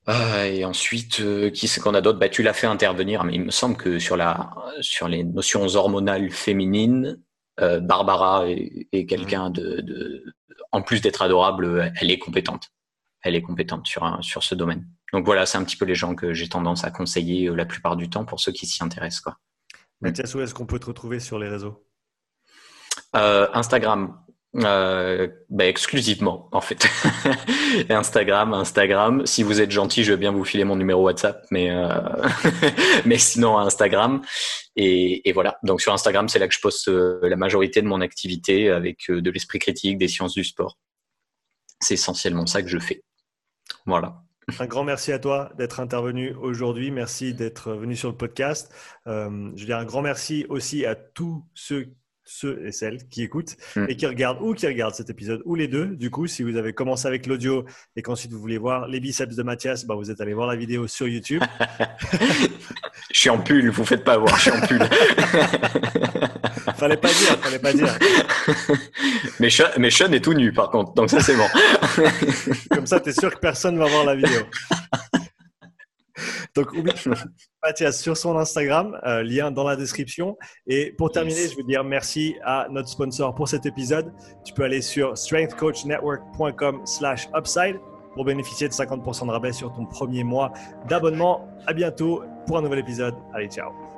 Euh, et ensuite, euh, qui c'est qu'on a d'autres? Bah, Tu l'as fait intervenir, mais il me semble que sur, la, sur les notions hormonales féminines, euh, Barbara est, quelqu'un de, de, En plus d'être adorable, elle est compétente. Elle est compétente sur, un, sur ce domaine. Donc voilà, c'est un petit peu les gens que j'ai tendance à conseiller la plupart du temps pour ceux qui s'y intéressent. Quoi. Mathias, où est-ce qu'on peut te retrouver sur les réseaux? Euh, Instagram, euh, bah, exclusivement en fait. Instagram, Instagram. Si vous êtes gentil, je vais bien vous filer mon numéro WhatsApp, mais euh... mais sinon Instagram. Et, voilà. Donc sur Instagram, c'est là que je poste la majorité de mon activité avec de l'esprit critique, des sciences du sport. C'est essentiellement ça que je fais. Voilà. Un grand merci à toi d'être intervenu aujourd'hui. Merci d'être venu sur le podcast. Je veux dire un grand merci aussi à tous ceux ceux et celles qui écoutent mm. et qui regardent ou qui regardent cet épisode ou les deux. Du coup, si vous avez commencé avec l'audio et qu'ensuite vous voulez voir les biceps de Mathias, bah, vous êtes allé voir la vidéo sur YouTube. je suis en pull, vous faites pas voir, je suis en pull. fallait pas dire, fallait pas dire. mais, Sean, mais Sean est tout nu par contre, donc ça c'est bon. Comme ça, tu es sûr que personne va voir la vidéo. Donc, oublie Mathias sur son Instagram, euh, lien dans la description. Et pour terminer, je veux dire merci à notre sponsor pour cet épisode. Tu peux aller sur strengthcoachnetwork.com slash upside pour bénéficier de 50% de rabais sur ton premier mois d'abonnement. À bientôt pour un nouvel épisode. Allez, ciao.